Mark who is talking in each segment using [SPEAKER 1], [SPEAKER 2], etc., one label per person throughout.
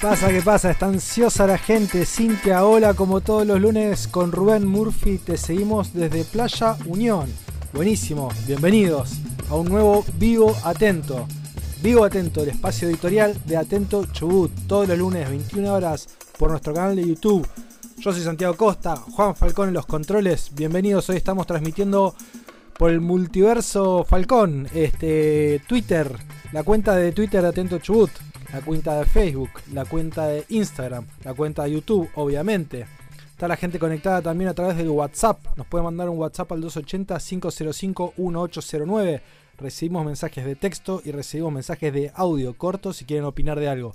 [SPEAKER 1] ¿Qué pasa? ¿Qué pasa? Está ansiosa la gente. Cintia, hola, como todos los lunes con Rubén Murphy. Te seguimos desde Playa Unión. Buenísimo, bienvenidos a un nuevo Vivo Atento. Vivo Atento, el espacio editorial de Atento Chubut. Todos los lunes, 21 horas, por nuestro canal de YouTube. Yo soy Santiago Costa, Juan Falcón en los controles. Bienvenidos, hoy estamos transmitiendo por el multiverso Falcón, este, Twitter, la cuenta de Twitter de Atento Chubut la cuenta de Facebook, la cuenta de Instagram, la cuenta de YouTube, obviamente. Está la gente conectada también a través del WhatsApp. Nos puede mandar un WhatsApp al 280-505-1809. Recibimos mensajes de texto y recibimos mensajes de audio cortos si quieren opinar de algo.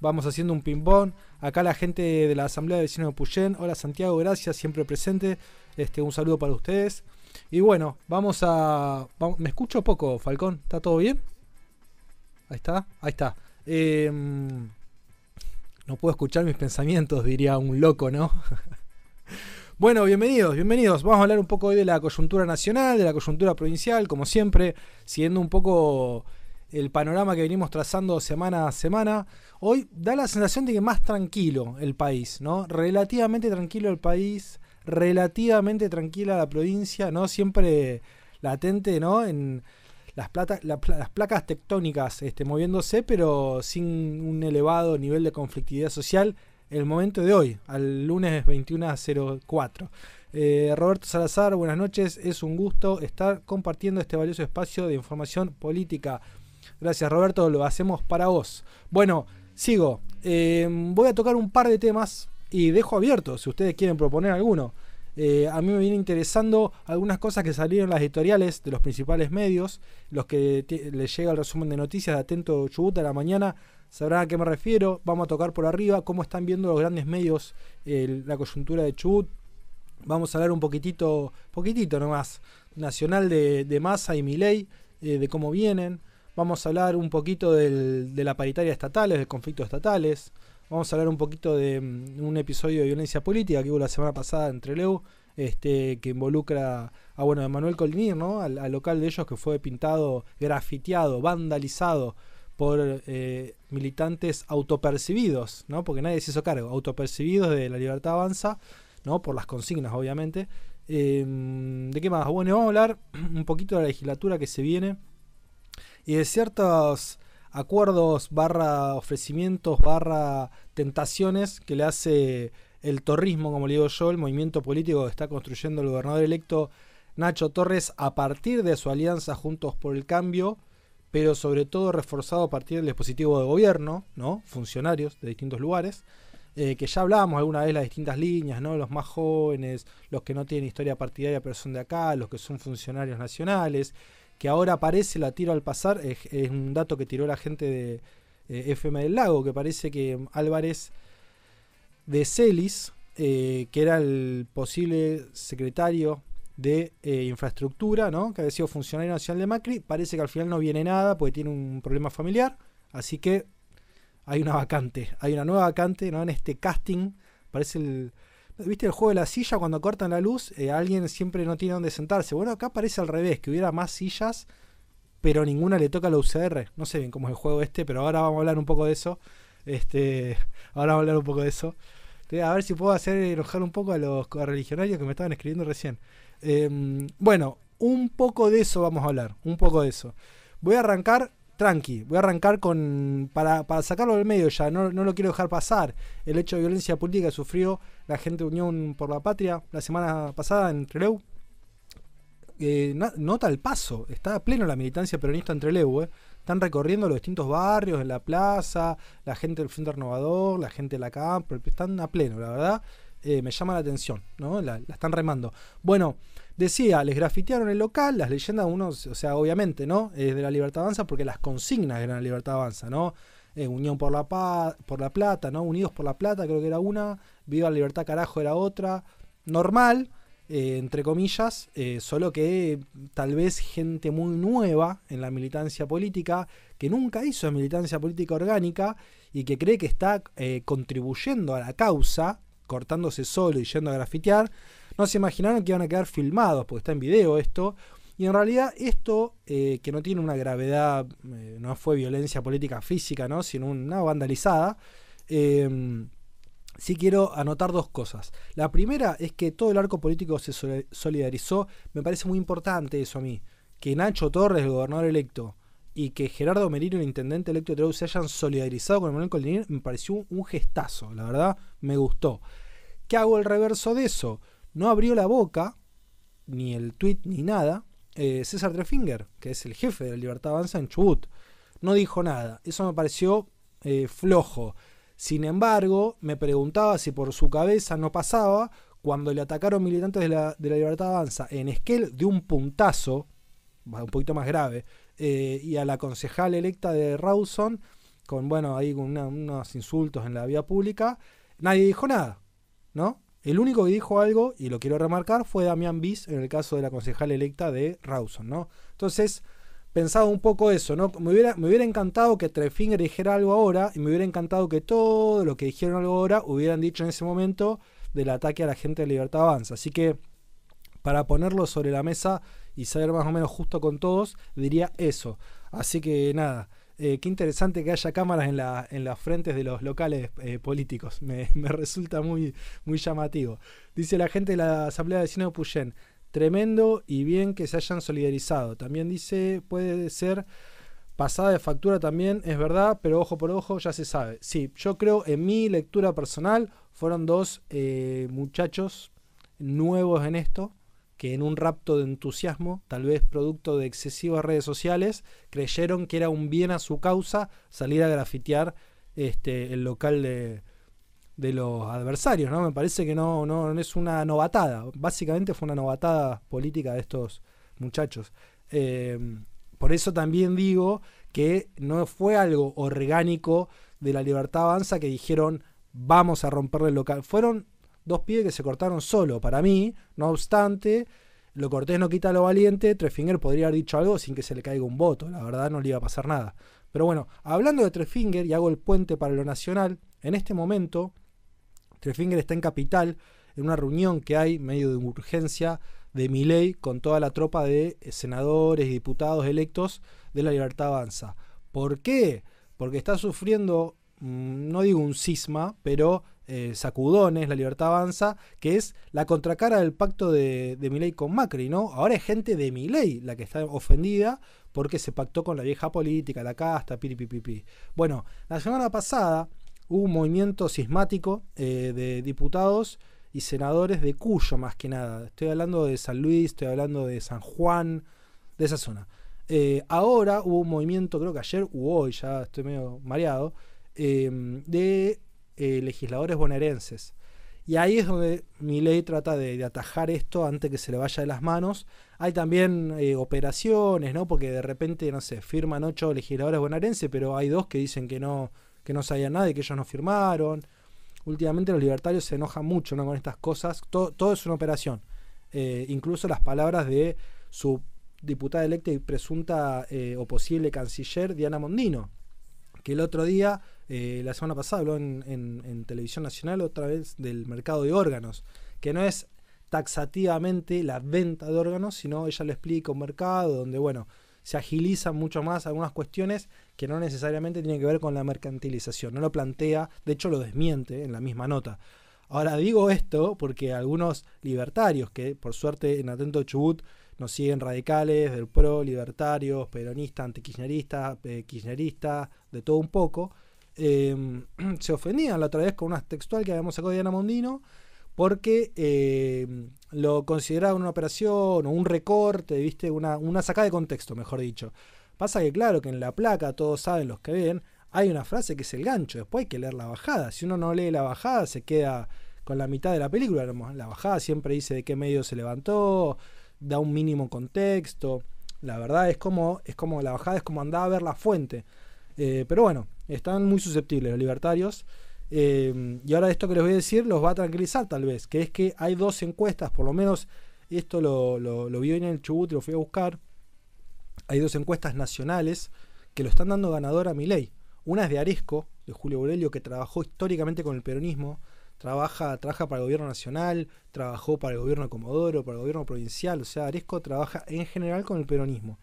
[SPEAKER 1] Vamos haciendo un ping-pong. Acá la gente de la Asamblea de Vecinos de Puyén. Hola Santiago, gracias, siempre presente. Este, un saludo para ustedes. Y bueno, vamos a. ¿Me escucho poco, Falcón? ¿Está todo bien? Ahí está, ahí está. Em, no puedo escuchar mis pensamientos, diría un loco, ¿no? bueno, bienvenidos, bienvenidos. Vamos a hablar un poco hoy de la coyuntura nacional, de la coyuntura provincial, como siempre, siguiendo un poco el panorama que venimos trazando semana a semana. Hoy da la sensación de que más tranquilo el país, ¿no? Relativamente tranquilo el país, relativamente tranquila la provincia, ¿no? Siempre latente, ¿no? En, las, las placas tectónicas este, moviéndose, pero sin un elevado nivel de conflictividad social el momento de hoy, al lunes 21.04. Eh, Roberto Salazar, buenas noches. Es un gusto estar compartiendo este valioso espacio de información política. Gracias Roberto, lo hacemos para vos. Bueno, sigo. Eh, voy a tocar un par de temas y dejo abierto si ustedes quieren proponer alguno. Eh, a mí me viene interesando algunas cosas que salieron en las editoriales de los principales medios. Los que les llega el resumen de noticias de Atento Chubut a la mañana sabrán a qué me refiero. Vamos a tocar por arriba cómo están viendo los grandes medios la coyuntura de Chubut. Vamos a hablar un poquitito, poquitito nomás, nacional de, de Massa y Miley, eh, de cómo vienen. Vamos a hablar un poquito de la paritaria estatales, de conflictos estatales. Vamos a hablar un poquito de mm, un episodio de violencia política que hubo la semana pasada entre Leu, este, que involucra a bueno, Manuel Colinir, ¿no? Al, local de ellos que fue pintado, grafiteado, vandalizado por eh, militantes autopercibidos, ¿no? Porque nadie se hizo cargo, autopercibidos de la libertad avanza, ¿no? Por las consignas, obviamente. Em, ¿De qué más? Bueno, vamos a hablar un poquito de la legislatura que se viene y de ciertos acuerdos barra ofrecimientos barra tentaciones que le hace el torrismo, como le digo yo, el movimiento político que está construyendo el gobernador electo Nacho Torres a partir de su alianza Juntos por el Cambio, pero sobre todo reforzado a partir del dispositivo de gobierno, ¿no? Funcionarios de distintos lugares. Eh, que ya hablábamos alguna vez las distintas líneas, ¿no? Los más jóvenes, los que no tienen historia partidaria pero son de acá, los que son funcionarios nacionales, que ahora aparece, la tiro al pasar, es, un dato que tiró la gente de eh, FM del Lago, que parece que Álvarez de Celis, eh, que era el posible secretario de eh, infraestructura, ¿no? que había sido funcionario nacional de Macri, parece que al final no viene nada porque tiene un problema familiar, así que hay una vacante, hay una nueva vacante ¿no? en este casting, parece el, ¿Viste el juego de la silla? Cuando cortan la luz, eh, alguien siempre no tiene dónde sentarse. Bueno, acá parece al revés, que hubiera más sillas, pero ninguna le toca a la UCR. No sé bien cómo es el juego este, pero ahora vamos a hablar un poco de eso. Este, ahora vamos a hablar un poco de eso. A ver si puedo hacer enojar un poco a los religionarios que me estaban escribiendo recién. Em, bueno, un poco de eso vamos a hablar. Un poco de eso. Voy a arrancar tranqui, voy a arrancar con. Para, sacarlo del medio ya, no, lo quiero dejar pasar. El hecho de violencia política que sufrió la gente de Unión por la Patria la semana pasada en Trelew. Eh, nota el paso, está a pleno la militancia peronista en Trelew. Eh. Están recorriendo los distintos barrios, en la plaza, la gente del Frente Renovador, la gente de la CAMP, están a pleno, la verdad. Eh, me llama la atención, ¿no? La, la están remando. Bueno, Decía, les grafitearon el local, las leyendas, unos, o sea, obviamente, ¿no? Es de la Libertad Avanza porque las consignas eran la Libertad Avanza, ¿no? Eh, Unión por la, por la Plata, ¿no? Unidos por la Plata, creo que era una, Viva la Libertad Carajo era otra, normal, eh, entre comillas, eh, solo que tal vez gente muy nueva en la militancia política, que nunca hizo militancia política orgánica y que cree que está contribuyendo a la causa, cortándose solo y yendo a grafitear, no se imaginaron que iban a quedar filmados, porque está en video esto. Y en realidad esto, eh, que no tiene una gravedad, eh, no fue violencia política física, ¿no? sino una vandalizada, Eh, sí quiero anotar dos cosas. La primera es que todo el arco político se solidarizó. Me parece muy importante eso a mí. Que Nacho Torres, el gobernador electo, y que Gerardo Merino, el intendente electo de Treu, se hayan solidarizado con Manuel Colinier, me pareció un, gestazo. La verdad, me gustó. ¿Qué hago el reverso de eso? No abrió la boca, ni el tweet, ni nada. Eh, César Trefinger, que es el jefe de la Libertad Avanza en Chubut. No dijo nada. Eso me pareció eh, flojo. Sin embargo, me preguntaba si por su cabeza no pasaba cuando le atacaron militantes de la, Libertad Avanza en Esquel de un puntazo, un poquito más grave, eh, y a la concejal electa de Rawson, con, bueno, ahí unos insultos en la vía pública, nadie dijo nada, ¿no? El único que dijo algo, y lo quiero remarcar, fue Damián Bis en el caso de la concejal electa de Rawson, ¿no? Entonces, pensaba un poco eso, ¿no? Me hubiera, me hubiera encantado que Trefinger dijera algo ahora y me hubiera encantado que todo lo que dijeron algo ahora hubieran dicho en ese momento del ataque a la gente de Libertad Avanza. Así que para ponerlo sobre la mesa y saber más o menos justo con todos, diría eso. Así que nada, eh, qué interesante que haya cámaras en, la, en las frentes de los locales eh, políticos. Me, me, resulta muy, muy llamativo. Dice la gente de la Asamblea de Vecinos de Puyén. Tremendo y bien que se hayan solidarizado. También dice, puede ser pasada de factura también, es verdad, pero ojo por ojo ya se sabe. Sí, yo creo en mi lectura personal fueron dos eh, muchachos nuevos en esto, que en un rapto de entusiasmo, tal vez producto de excesivas redes sociales, creyeron que era un bien a su causa salir a grafitear este, el local de, de los adversarios, ¿no? Me parece que no, no, es una novatada. Básicamente fue una novatada política de estos muchachos. Eh, por eso también digo que no fue algo orgánico de la libertad avanza que dijeron vamos a romperle el local. Fueron dos pibes que se cortaron solo. Para mí, no obstante, lo cortés no quita lo valiente. Trefinger podría haber dicho algo sin que se le caiga un voto. La verdad no le iba a pasar nada. Pero bueno, hablando de Trefinger y hago el puente para lo nacional, en este momento Trefinger está en Capital en una reunión que hay medio de urgencia de Miley con toda la tropa de senadores y diputados electos de la Libertad Avanza. ¿Por qué? Porque está sufriendo, mm, no digo un cisma, pero eh, sacudones, la Libertad Avanza, que es la contracara del pacto de, de Milei con Macri, ¿no? Ahora es gente de Milei la que está ofendida porque se pactó con la vieja política, la casta, piripipipi. Bueno, la semana pasada hubo un movimiento sismático eh, de diputados y senadores de Cuyo más que nada. Estoy hablando de San Luis, estoy hablando de San Juan, de esa zona. Eh, ahora hubo un movimiento, creo que ayer u hoy, ya estoy medio mareado, de eh, legisladores bonaerenses. Y ahí es donde mi ley trata de, atajar esto antes que se le vaya de las manos. Hay también operaciones, ¿no? Porque de repente, no sé, firman ocho legisladores bonaerenses, pero hay dos que dicen que no, que no sabía nada y que ellos no firmaron. Últimamente los libertarios se enojan mucho ¿no? con estas cosas. Todo, es una operación. Eh, incluso las palabras de su diputada electa y presunta eh, o posible canciller Diana Mondino, que el otro día, eh, la semana pasada, habló en, televisión nacional otra vez del mercado de órganos, que no es taxativamente la venta de órganos, sino ella lo explica un mercado donde, bueno, se agilizan mucho más algunas cuestiones que no necesariamente tienen que ver con la mercantilización. No lo plantea, de hecho lo desmiente en la misma nota. Ahora digo esto porque algunos libertarios, que por suerte en Atento Chubut nos siguen radicales, del pro, libertarios, peronistas, antikirchneristas, eh, kirchneristas, de todo un poco, eh, se ofendían la otra vez con una textual que habíamos sacado de Diana Mondino, porque eh, lo consideraba una operación o un recorte, ¿viste? Una, una sacada de contexto, mejor dicho. Pasa que, claro, que en la placa, todos saben los que ven, hay una frase que es el gancho, después hay que leer la bajada. Si uno no lee la bajada, se queda con la mitad de la película. La bajada siempre dice de qué medio se levantó, da un mínimo contexto. La verdad es como, es como la bajada es como andar a ver la fuente. Eh, pero bueno, están muy susceptibles los libertarios. Eh, y ahora esto que les voy a decir los va a tranquilizar tal vez, que es que hay dos encuestas, por lo menos esto lo, lo, vi en el Chubut y lo fui a buscar. Hay dos encuestas nacionales que lo están dando ganador a ley. Una es de Aresco, de Julio Borelio, que trabajó históricamente con el peronismo, trabaja, trabaja para el gobierno nacional, trabajó para el gobierno de Comodoro, para el gobierno provincial, o sea, Aresco trabaja en general con el peronismo.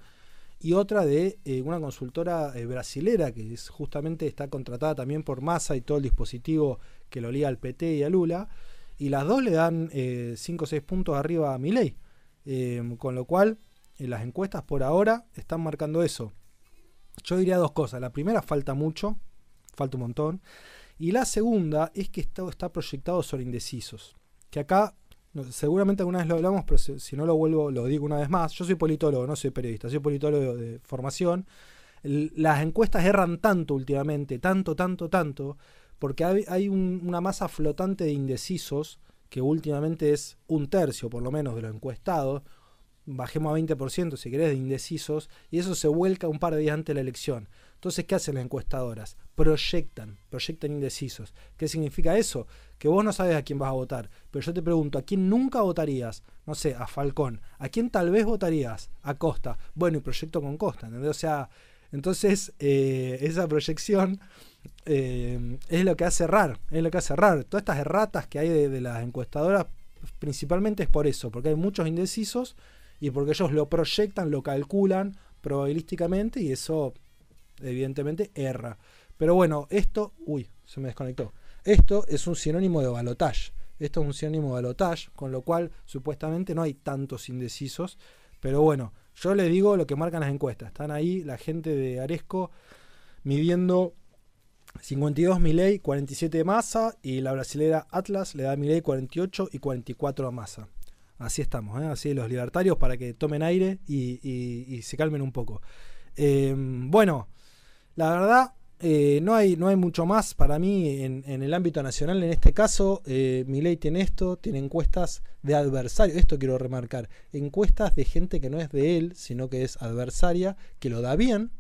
[SPEAKER 1] Y otra de eh, una consultora eh, brasilera que es justamente está contratada también por Massa y todo el dispositivo que lo liga al PT y a Lula. Y las dos le dan 5 o 6 puntos arriba a Milei. con lo cual, las encuestas por ahora están marcando eso. Yo diría dos cosas. La primera, falta mucho, falta un montón. Y la segunda es que esto está proyectado sobre indecisos. Que acá, seguramente alguna vez lo hablamos, pero si, no lo vuelvo, lo digo una vez más. Yo soy politólogo, no soy periodista, soy politólogo de formación. las encuestas erran tanto últimamente, tanto, tanto, tanto, porque hay, una masa flotante de indecisos que últimamente es un tercio por lo menos de los encuestados, bajemos a 20% si querés de indecisos, y eso se vuelca un par de días antes de la elección. Entonces, ¿qué hacen las encuestadoras? Proyectan, proyectan indecisos. ¿Qué significa eso? Que vos no sabes a quién vas a votar. Pero yo te pregunto, ¿a quién nunca votarías? No sé, a Falcón. ¿A quién tal vez votarías? A Costa. Bueno, y proyecto con Costa, ¿entendés? O sea, entonces eh, esa proyección eh, es lo que hace errar, es lo que hace errar. Todas estas erratas que hay de, de las encuestadoras, principalmente es por eso, porque hay muchos indecisos y porque ellos lo proyectan, lo calculan probabilísticamente y eso evidentemente erra. Pero bueno, esto, uy, se me desconectó. Esto es un sinónimo de balotage. Esto es un sinónimo de balotage, con lo cual supuestamente no hay tantos indecisos. Pero bueno, yo les digo lo que marcan las encuestas. Están ahí la gente de Aresco midiendo 52 Milei, 47 Massa y la brasilera Atlas le da Milei 48 y 44 a Massa. Así estamos, ¿eh? así los libertarios para que tomen aire y, se calmen un poco. Eh, bueno, la verdad, eh, no, hay, no hay mucho más para mí en, el ámbito nacional. En este caso, eh, mi ley tiene esto, tiene encuestas de adversario. Esto quiero remarcar. Encuestas de gente que no es de él, sino que es adversaria, que lo da bien,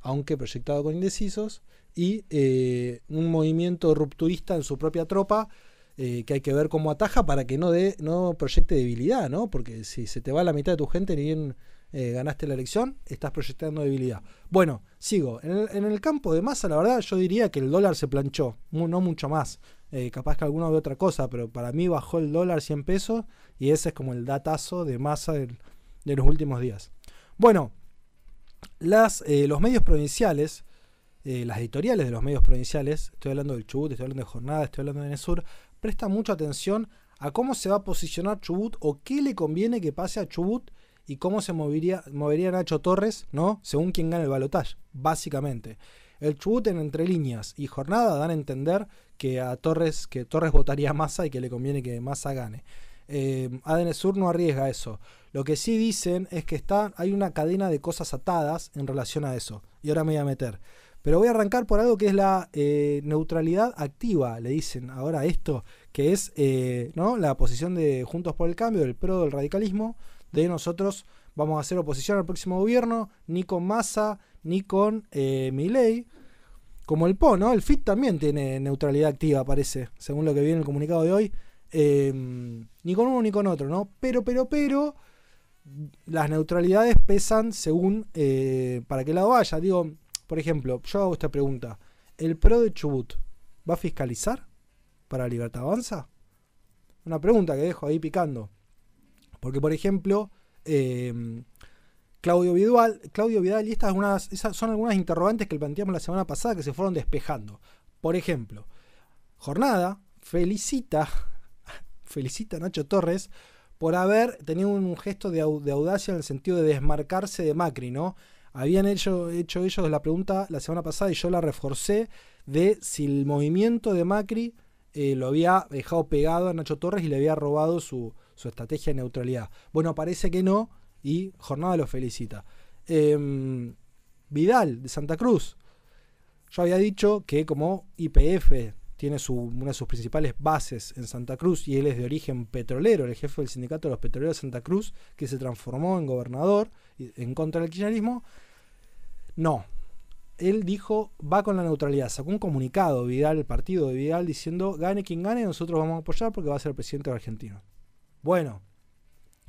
[SPEAKER 1] aunque proyectado con indecisos. Y eh, un movimiento rupturista en su propia tropa. que hay que ver cómo ataja para que no, de, no proyecte debilidad, ¿no? Porque si se te va la mitad de tu gente, ni bien eh, ganaste la elección, estás proyectando debilidad. Bueno, sigo. En el, campo de masa, la verdad, yo diría que el dólar se planchó, no mucho más. Eh, capaz que alguna de otra cosa, pero para mí bajó el dólar 100 pesos y ese es como el datazo de masa de los últimos días. Bueno, las, eh, los medios provinciales, las editoriales de los medios provinciales, estoy hablando del Chubut, estoy hablando de Jornada, estoy hablando de Nesur, prestan mucha atención a cómo se va a posicionar Chubut o qué le conviene que pase a Chubut y cómo se movería, movería Nacho Torres, ¿no? Según quien gane el balotaje, básicamente. El Chubut en entre líneas y jornada dan a entender que a Torres, que Torres votaría a Massa y que le conviene que Massa gane. Eh, Sur no arriesga eso. Lo que sí dicen es que está, hay una cadena de cosas atadas en relación a eso. Y ahora me voy a meter. Pero voy a arrancar por algo que es la eh, neutralidad activa, le dicen ahora esto, que es eh, ¿no? la posición de Juntos por el Cambio, del PRO del radicalismo, de nosotros vamos a hacer oposición al próximo gobierno, ni con Massa, ni con eh. Como el PO, ¿no? El FIT también tiene neutralidad activa, parece, según lo que viene en el comunicado de hoy. Em, ni con uno ni con otro, ¿no? Pero, pero, pero, las neutralidades pesan según eh, para qué lado vaya. Digo, por ejemplo, yo hago esta pregunta. ¿El PRO de Chubut va a fiscalizar para Libertad Avanza? Una pregunta que dejo ahí picando. Porque, por ejemplo, eh, Claudio Vidal, Claudio Vidal, y estas son algunas interrogantes que planteamos la semana pasada que se fueron despejando. Por ejemplo, Jornada felicita, felicita a Nacho Torres por haber tenido un gesto de, audacia en el sentido de desmarcarse de Macri, ¿no? Habían hecho, hecho ellos la pregunta la semana pasada y yo la reforcé de si el movimiento de Macri eh, lo había dejado pegado a Nacho Torres y le había robado su, su estrategia de neutralidad. Bueno, parece que no y Jornada lo felicita. Em, Vidal de Santa Cruz. Yo había dicho que como IPF tiene una de sus principales bases en Santa Cruz y él es de origen petrolero, el jefe del sindicato de los petroleros de Santa Cruz, que se transformó en gobernador en contra del kirchnerismo. No, él dijo, va con la neutralidad. Sacó un comunicado, Vidal, el partido de Vidal, diciendo, gane quien gane, nosotros vamos a apoyar porque va a ser presidente argentino. Bueno,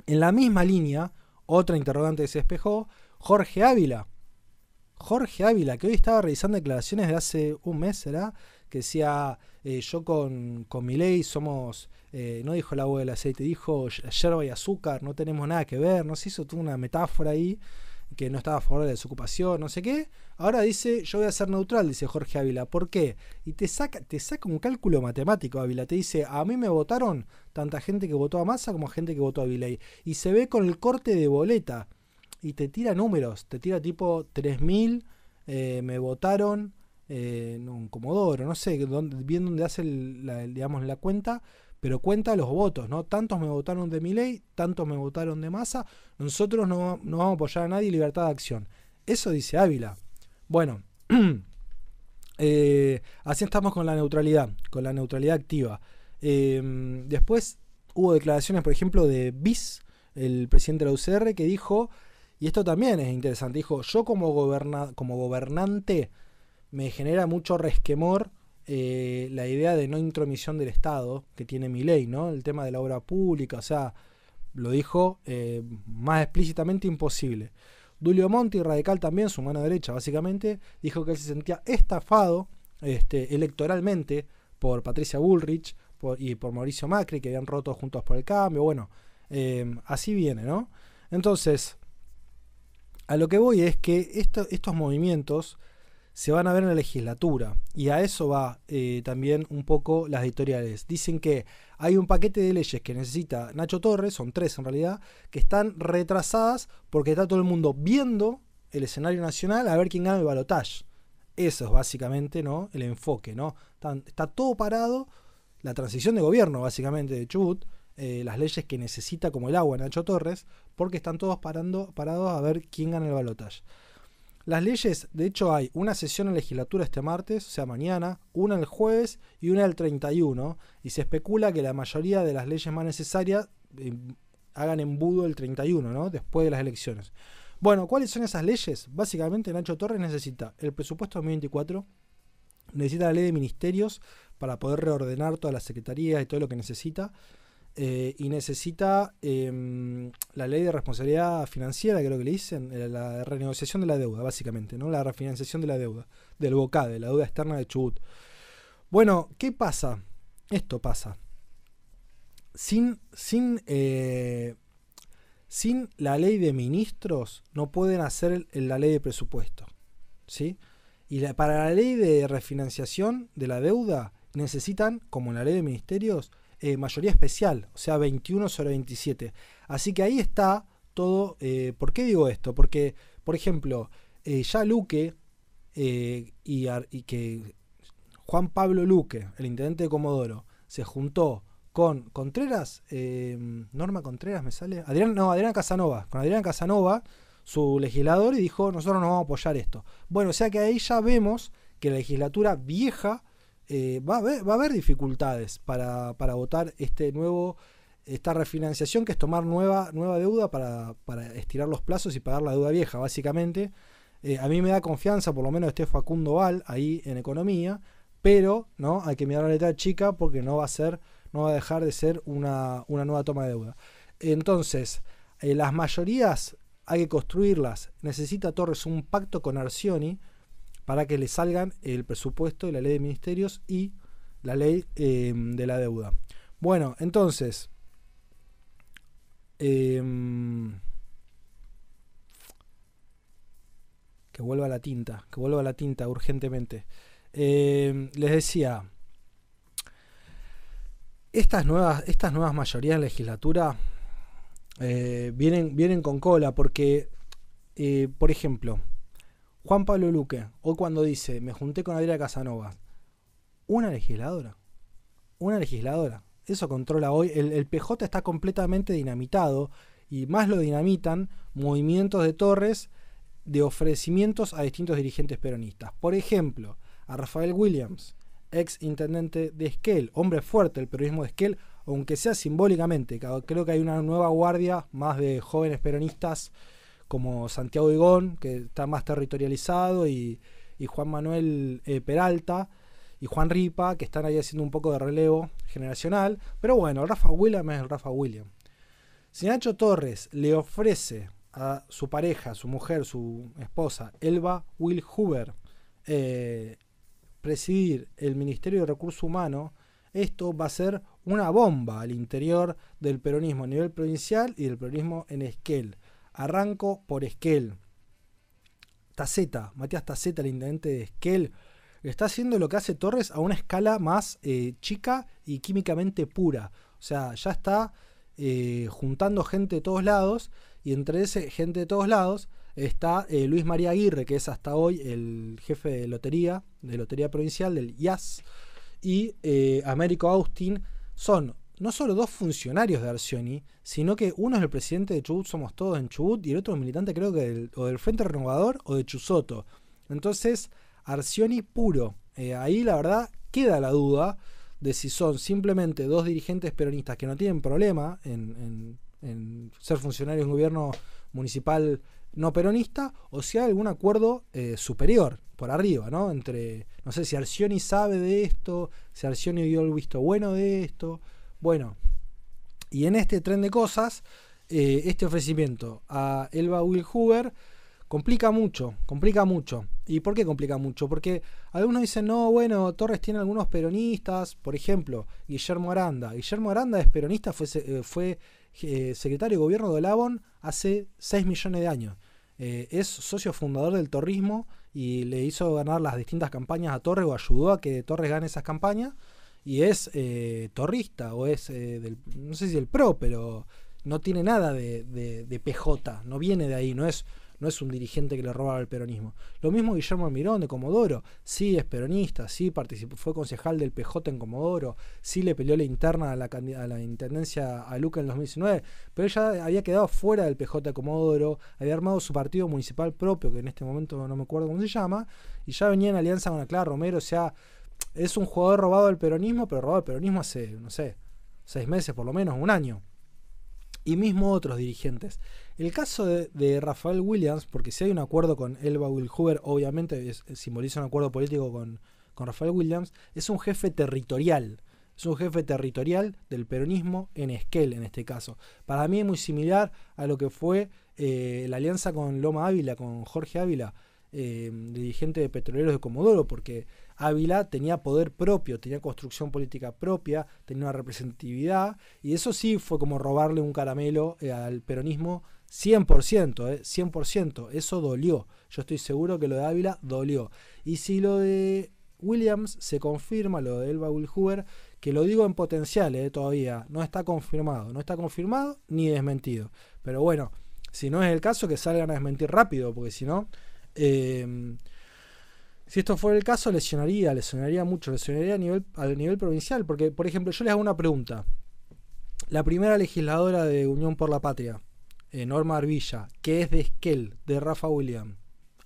[SPEAKER 1] en la misma línea, otra interrogante que se despejó, Jorge Ávila. Jorge Ávila, que hoy estaba revisando declaraciones de hace un mes, ¿será? Que decía, eh, yo con, con mi ley somos, eh, no dijo el agua del aceite, dijo yerba y azúcar, no tenemos nada que ver, no se hizo toda una metáfora ahí. Que no estaba a favor de la desocupación, no sé qué. Ahora dice, yo voy a ser neutral, dice Jorge Ávila. ¿Por qué? Y te saca, te saca un cálculo matemático, Ávila. Te dice, a mí me votaron tanta gente que votó a Massa como gente que votó a Viley. Y se ve con el corte de boleta. Y te tira números, te tira tipo 3.000, eh, me votaron, eh, un Comodoro, no sé, bien donde hace la, digamos, la cuenta pero cuenta los votos, ¿no? Tantos me votaron de mi ley, tantos me votaron de masa, nosotros no, vamos a apoyar a nadie, libertad de acción. Eso dice Ávila. Bueno, eh, así estamos con la neutralidad, con la neutralidad activa. Em, después hubo declaraciones, por ejemplo, de BIS, el presidente de la UCR, que dijo, y esto también es interesante, dijo, yo como, como gobernante me genera mucho resquemor eh, la idea de no intromisión del Estado que tiene mi ley, ¿no? El tema de la obra pública, o sea, lo dijo eh, más explícitamente imposible. Dulio Monti, radical también, su mano derecha, básicamente, dijo que él se sentía estafado este, electoralmente por Patricia Bullrich y por Mauricio Macri, que habían roto juntos por el cambio. Bueno, eh, así viene, ¿no? Entonces, a lo que voy es que estos movimientos se van a ver en la legislatura. Y a eso va eh, también un poco las editoriales. Dicen que hay un paquete de leyes que necesita Nacho Torres, son tres en realidad, que están retrasadas porque está todo el mundo viendo el escenario nacional a ver quién gana el balotaje. Eso es básicamente ¿no? el enfoque. ¿no? Está, todo parado, la transición de gobierno básicamente de Chubut, eh, las leyes que necesita como el agua Nacho Torres, porque están todos parando, parados a ver quién gana el balotaje. Las leyes, de hecho hay una sesión en legislatura este martes, o sea mañana, una el jueves y una el 31, y se especula que la mayoría de las leyes más necesarias eh, hagan embudo el 31, ¿no? Después de las elecciones. Bueno, ¿cuáles son esas leyes? Básicamente Nacho Torres necesita el presupuesto 2024, necesita la ley de ministerios para poder reordenar todas las secretarías y todo lo que necesita. Eh, y necesita em, la ley de responsabilidad financiera, creo que le dicen, eh, la renegociación de la deuda, básicamente, ¿no? La refinanciación de la deuda, del BOCADE, la deuda externa de Chubut. Bueno, ¿qué pasa? Esto pasa. Sin, sin, eh, sin la ley de ministros no pueden hacer la ley de presupuesto. ¿sí? Y para la ley de refinanciación de la deuda necesitan, como en la ley de ministerios, eh, mayoría especial, o sea, 21 sobre 27. Así que ahí está todo. Eh, ¿Por qué digo esto? Porque, por ejemplo, eh, ya Luque y, que Juan Pablo Luque, el intendente de Comodoro, se juntó con Contreras, Norma Contreras me sale, Adrián, no, Adrián Casanova, con Adrián Casanova, su legislador, y dijo, nosotros no vamos a apoyar esto. Bueno, o sea que ahí ya vemos que la legislatura vieja eh, va, a haber, dificultades para, votar este nuevo, esta refinanciación, que es tomar nueva, nueva deuda para, estirar los plazos y pagar la deuda vieja, básicamente. Eh, a mí me da confianza, por lo menos este Facundo Val ahí en economía, pero no hay que mirar la letra chica porque no va a ser, no va a dejar de ser una, nueva toma de deuda. Entonces, eh, las mayorías hay que construirlas. Necesita Torres un pacto con Arcioni para que le salgan el presupuesto y la ley de ministerios y la ley em, de la deuda. Bueno, entonces, em, que vuelva la tinta, que vuelva la tinta urgentemente. Em, les decía, estas nuevas, estas nuevas mayorías en legislatura eh, vienen, vienen con cola porque, eh, por ejemplo, Juan Pablo Luque, hoy cuando dice, me junté con Adriana Casanova, una legisladora, una legisladora, eso controla hoy, el, PJ está completamente dinamitado y más lo dinamitan movimientos de Torres de ofrecimientos a distintos dirigentes peronistas. Por ejemplo, a Rafael Williams, ex intendente de Esquel, hombre fuerte del periodismo de Esquel, aunque sea simbólicamente, creo que hay una nueva guardia más de jóvenes peronistas como Santiago Igón, que está más territorializado, y, Juan Manuel eh, Peralta y Juan Ripa, que están ahí haciendo un poco de relevo generacional. Pero bueno, Rafa William es Rafa William. Si Nacho Torres le ofrece a su pareja, su mujer, su esposa, Elba Will Huber, eh, presidir el Ministerio de Recursos Humanos, esto va a ser una bomba al interior del peronismo a nivel provincial y del peronismo en Esquel. Arranco por Esquel. Taceta, Matías Taceta, el intendente de Esquel, está haciendo lo que hace Torres a una escala más eh, chica y químicamente pura. O sea, ya está eh, juntando gente de todos lados y entre ese gente de todos lados está eh, Luis María Aguirre, que es hasta hoy el jefe de lotería, de lotería provincial del IAS, y Américo Austin. Son no solo dos funcionarios de Arcioni, sino que uno es el presidente de Chubut Somos Todos en Chubut y el otro es militante creo que del, o del Frente Renovador o de Chusoto. Entonces, Arcioni puro. Eh, ahí la verdad queda la duda de si son simplemente dos dirigentes peronistas que no tienen problema en, ser funcionarios de un gobierno municipal no peronista o si hay algún acuerdo eh, superior por arriba, ¿no? Entre, no sé si Arcioni sabe de esto, si Arcioni dio el visto bueno de esto. Bueno, y en este tren de cosas, eh, este ofrecimiento a Elba Will Hoover complica mucho, complica mucho. ¿Y por qué complica mucho? Porque algunos dicen, no, bueno, Torres tiene algunos peronistas, por ejemplo, Guillermo Aranda. Guillermo Aranda es peronista, fue, eh, fue eh, secretario de gobierno de Lavon hace 6 millones de años. Es socio fundador del torrismo y le hizo ganar las distintas campañas a Torres o ayudó a que Torres gane esas campañas. Y es torrista o es del, no sé si el pro, pero no tiene nada de, de PJ, no viene de ahí, no es no es un dirigente que le robaba el peronismo. Lo mismo Guillermo Mirón de Comodoro, sí es peronista, sí participó, fue concejal del PJ en Comodoro, sí le peleó la interna a la, a la intendencia a Luca en 2019, pero ella había quedado fuera del PJ de Comodoro, había armado su partido municipal propio, que en este momento no me acuerdo cómo se llama, y ya venía en alianza con la Clara Romero, o sea, es un jugador robado del peronismo, pero robado del peronismo hace, no sé, seis meses por lo menos, un año. Y mismo otros dirigentes. El caso de, Rafael Williams, porque si hay un acuerdo con Elba Hoover, obviamente simboliza un acuerdo político con, Rafael Williams, es un jefe territorial. Es un jefe territorial del peronismo en Esquel, en este caso. Para mí es muy similar a lo que fue eh, la alianza con Loma Ávila, con Jorge Ávila, eh, dirigente de Petroleros de Comodoro, porque Ávila tenía poder propio, tenía construcción política propia, tenía una representatividad, y eso sí fue como robarle un caramelo eh, al peronismo 100%, eh, 100%, eso dolió. Yo estoy seguro que lo de Ávila dolió. Y si lo de Williams se confirma, lo de Elba Hoover, que lo digo en potencial eh, todavía, no está confirmado, no está confirmado ni desmentido. Pero bueno, si no es el caso, que salgan a desmentir rápido, porque si no... Eh, si esto fuera el caso, lesionaría, lesionaría mucho, lesionaría a nivel, al nivel provincial. Porque, por ejemplo, yo les hago una pregunta. La primera legisladora de Unión por la Patria, eh, Norma Arvilla, que es de Esquel, de Rafa Williams,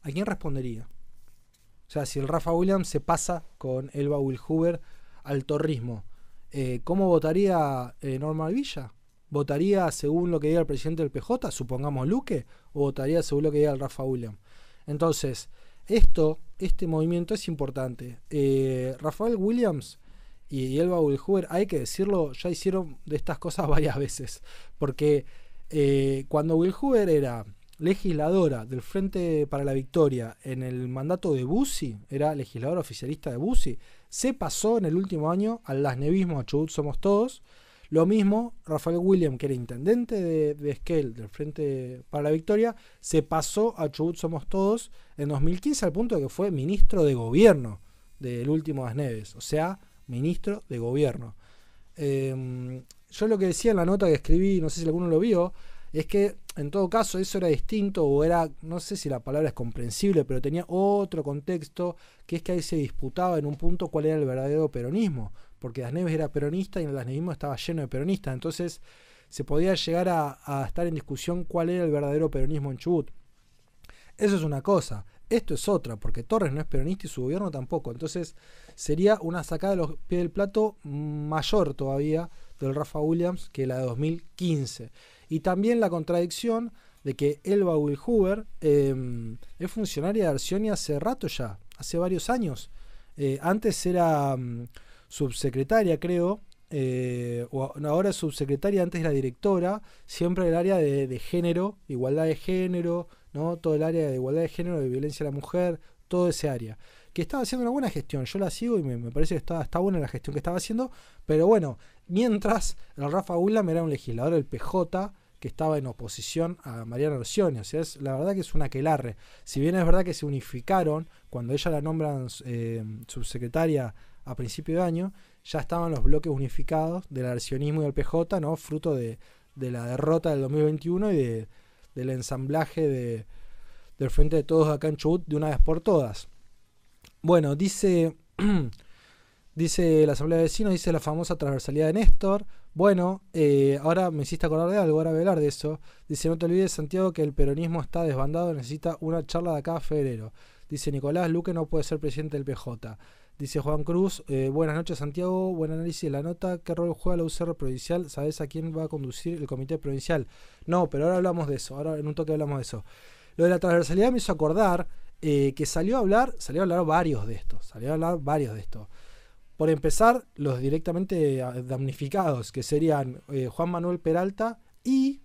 [SPEAKER 1] ¿a quién respondería? O sea, si el Rafa Williams se pasa con Elba Wilhuber al torrismo, eh, ¿cómo votaría eh, Norma Arvilla? ¿Votaría según lo que diga el presidente del PJ, supongamos Luque, o votaría según lo que diga el Rafa Williams? Entonces, esto, este movimiento es importante. Eh, Rafael Williams y Elba Wilhuber, hay que decirlo, ya hicieron de estas cosas varias veces. Porque eh, cuando Wilhuber era legisladora del Frente para la Victoria en el mandato de Bussi, era legisladora oficialista de Bussi, se pasó en el último año al lasnevismo, a Chubut Somos Todos, lo mismo, Rafael William, que era intendente de, de del Frente para la Victoria, se pasó a Chubut Somos Todos en 2015 al punto de que fue ministro de gobierno del último Las Neves, o sea, ministro de gobierno. Em, yo lo que decía en la nota que escribí, no sé si alguno lo vio, es que en todo caso eso era distinto o era, no sé si la palabra es comprensible, pero tenía otro contexto, que es que ahí se disputaba en un punto cuál era el verdadero peronismo porque Las Neves era peronista y el Lasnevismo estaba lleno de peronistas. Entonces se podía llegar a, estar en discusión cuál era el verdadero peronismo en Chubut. Eso es una cosa. Esto es otra, porque Torres no es peronista y su gobierno tampoco. Entonces sería una sacada de los pies del plato mayor todavía del Rafa Williams que la de 2015. Y también la contradicción de que Elba Wilhuber em, es funcionaria de Arcioni hace rato ya, hace varios años. Eh, antes era mm, subsecretaria, creo, eh, o ahora es subsecretaria, antes era directora, siempre el área de, género, igualdad de género, ¿no? todo el área de igualdad de género, de violencia a la mujer, todo ese área. Que estaba haciendo una buena gestión, yo la sigo y me, parece que está, está buena la gestión que estaba haciendo, pero bueno, mientras el Rafa Ulam era un legislador del PJ que estaba en oposición a Mariana Orsioni. O sea, es, la verdad que es una quelarre. Si bien es verdad que se unificaron, cuando ella la nombran eh, subsecretaria a principio de año, ya estaban los bloques unificados del arsionismo y del PJ, ¿no? Fruto de, la derrota del 2021 y de, del ensamblaje de, del Frente de Todos acá en Chubut de una vez por todas. Bueno, dice, dice la Asamblea de Vecinos, dice la famosa transversalidad de Néstor. Bueno, eh, ahora me hiciste acordar de algo, ahora voy a hablar de eso. Dice, no te olvides, Santiago, que el peronismo está desbandado, necesita una charla de acá a febrero. Dice Nicolás Luque no puede ser presidente del PJ. Dice Juan Cruz, eh, buenas noches Santiago, buen análisis de la nota. ¿Qué rol juega la UCR provincial? ¿Sabes a quién va a conducir el comité provincial? No, pero ahora hablamos de eso, ahora en un toque hablamos de eso. Lo de la transversalidad me hizo acordar eh, que salió a hablar, salió a hablar varios de estos, salió a hablar varios de estos. Por empezar, los directamente damnificados, que serían eh, Juan Manuel Peralta y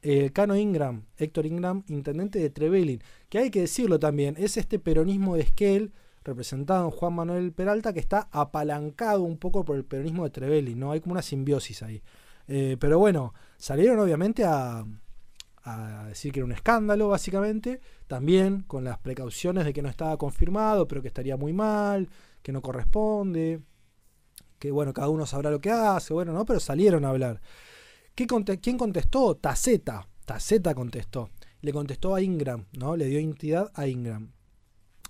[SPEAKER 1] el Cano Ingram, Héctor Ingram, intendente de Trevelin, que hay que decirlo también, es este peronismo de Esquel, representado en Juan Manuel Peralta, que está apalancado un poco por el peronismo de Trevelin, ¿no? Hay como una simbiosis ahí. Eh, pero bueno, salieron obviamente a, a decir que era un escándalo, básicamente, también con las precauciones de que no estaba confirmado, pero que estaría muy mal, que no corresponde, que bueno, cada uno sabrá lo que hace, bueno, ¿no? Pero salieron a hablar. ¿Quién contestó? Taceta. Taceta contestó. Le contestó a Ingram, ¿no? Le dio identidad a Ingram.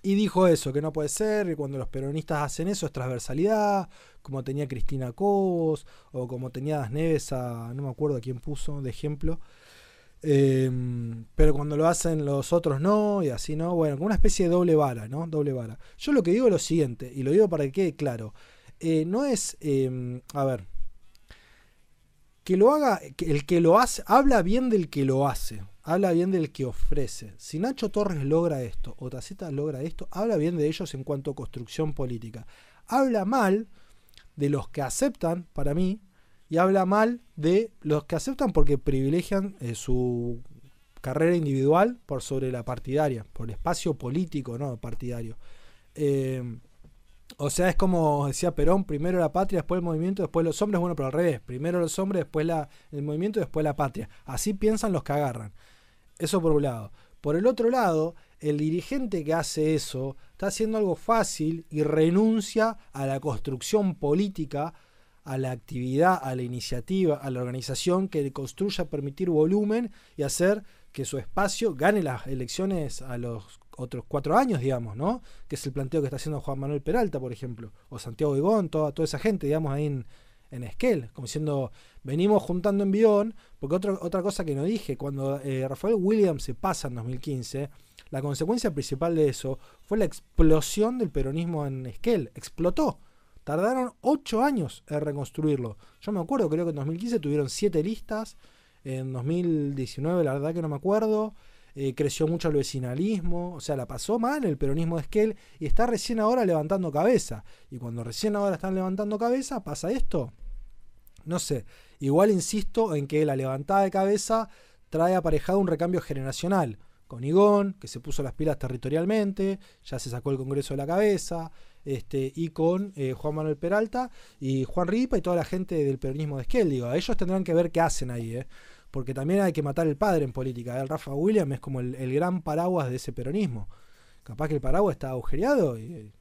[SPEAKER 1] Y dijo eso, que no puede ser, que cuando los peronistas hacen eso es transversalidad, como tenía Cristina Cobos, o como tenía Das Neves a, no me acuerdo a quién puso de ejemplo. Em, pero cuando lo hacen los otros no, y así no, bueno, como una especie de doble vara, ¿no? Doble vara. Yo lo que digo es lo siguiente, y lo digo para que quede claro. Eh, no es, em, a ver, que lo haga, el que lo hace, habla bien del que lo hace, habla bien del que ofrece. Si Nacho Torres logra esto, o Taceta logra esto, habla bien de ellos en cuanto a construcción política. Habla mal de los que aceptan, para mí, y habla mal de los que aceptan porque privilegian eh, su carrera individual por sobre la partidaria, por el espacio político, no partidario. Eh, o sea, es como decía Perón, primero la patria, después el movimiento, después los hombres, bueno, pero al revés, primero los hombres, después la, el movimiento, después la patria. Así piensan los que agarran. Eso por un lado. Por el otro lado, el dirigente que hace eso está haciendo algo fácil y renuncia a la construcción política a la actividad, a la iniciativa, a la organización que construya permitir volumen y hacer que su espacio gane las elecciones a los otros cuatro años, digamos, ¿no? Que es el planteo que está haciendo Juan Manuel Peralta, por ejemplo, o Santiago Igón, toda, toda esa gente, digamos, ahí en, en Esquel, como diciendo, venimos juntando envión, porque otra, otra cosa que no dije, cuando eh, Rafael Williams se pasa en 2015, la consecuencia principal de eso fue la explosión del peronismo en Esquel, explotó. Tardaron ocho años en reconstruirlo. Yo me acuerdo, creo que en 2015 tuvieron siete listas. En 2019, la verdad que no me acuerdo. Eh, creció mucho el vecinalismo. O sea, la pasó mal el peronismo de Esquel y está recién ahora levantando cabeza. Y cuando recién ahora están levantando cabeza, pasa esto. No sé. Igual insisto en que la levantada de cabeza trae aparejado un recambio generacional. Con Igón, que se puso las pilas territorialmente, ya se sacó el Congreso de la cabeza este, y con eh, Juan Manuel Peralta y Juan Ripa y toda la gente del peronismo de Esquel. Digo, ellos tendrán que ver qué hacen ahí, ¿eh? Porque también hay que matar el padre en política. El Rafa William es como el, gran paraguas de ese peronismo. Capaz que el paraguas está agujereado y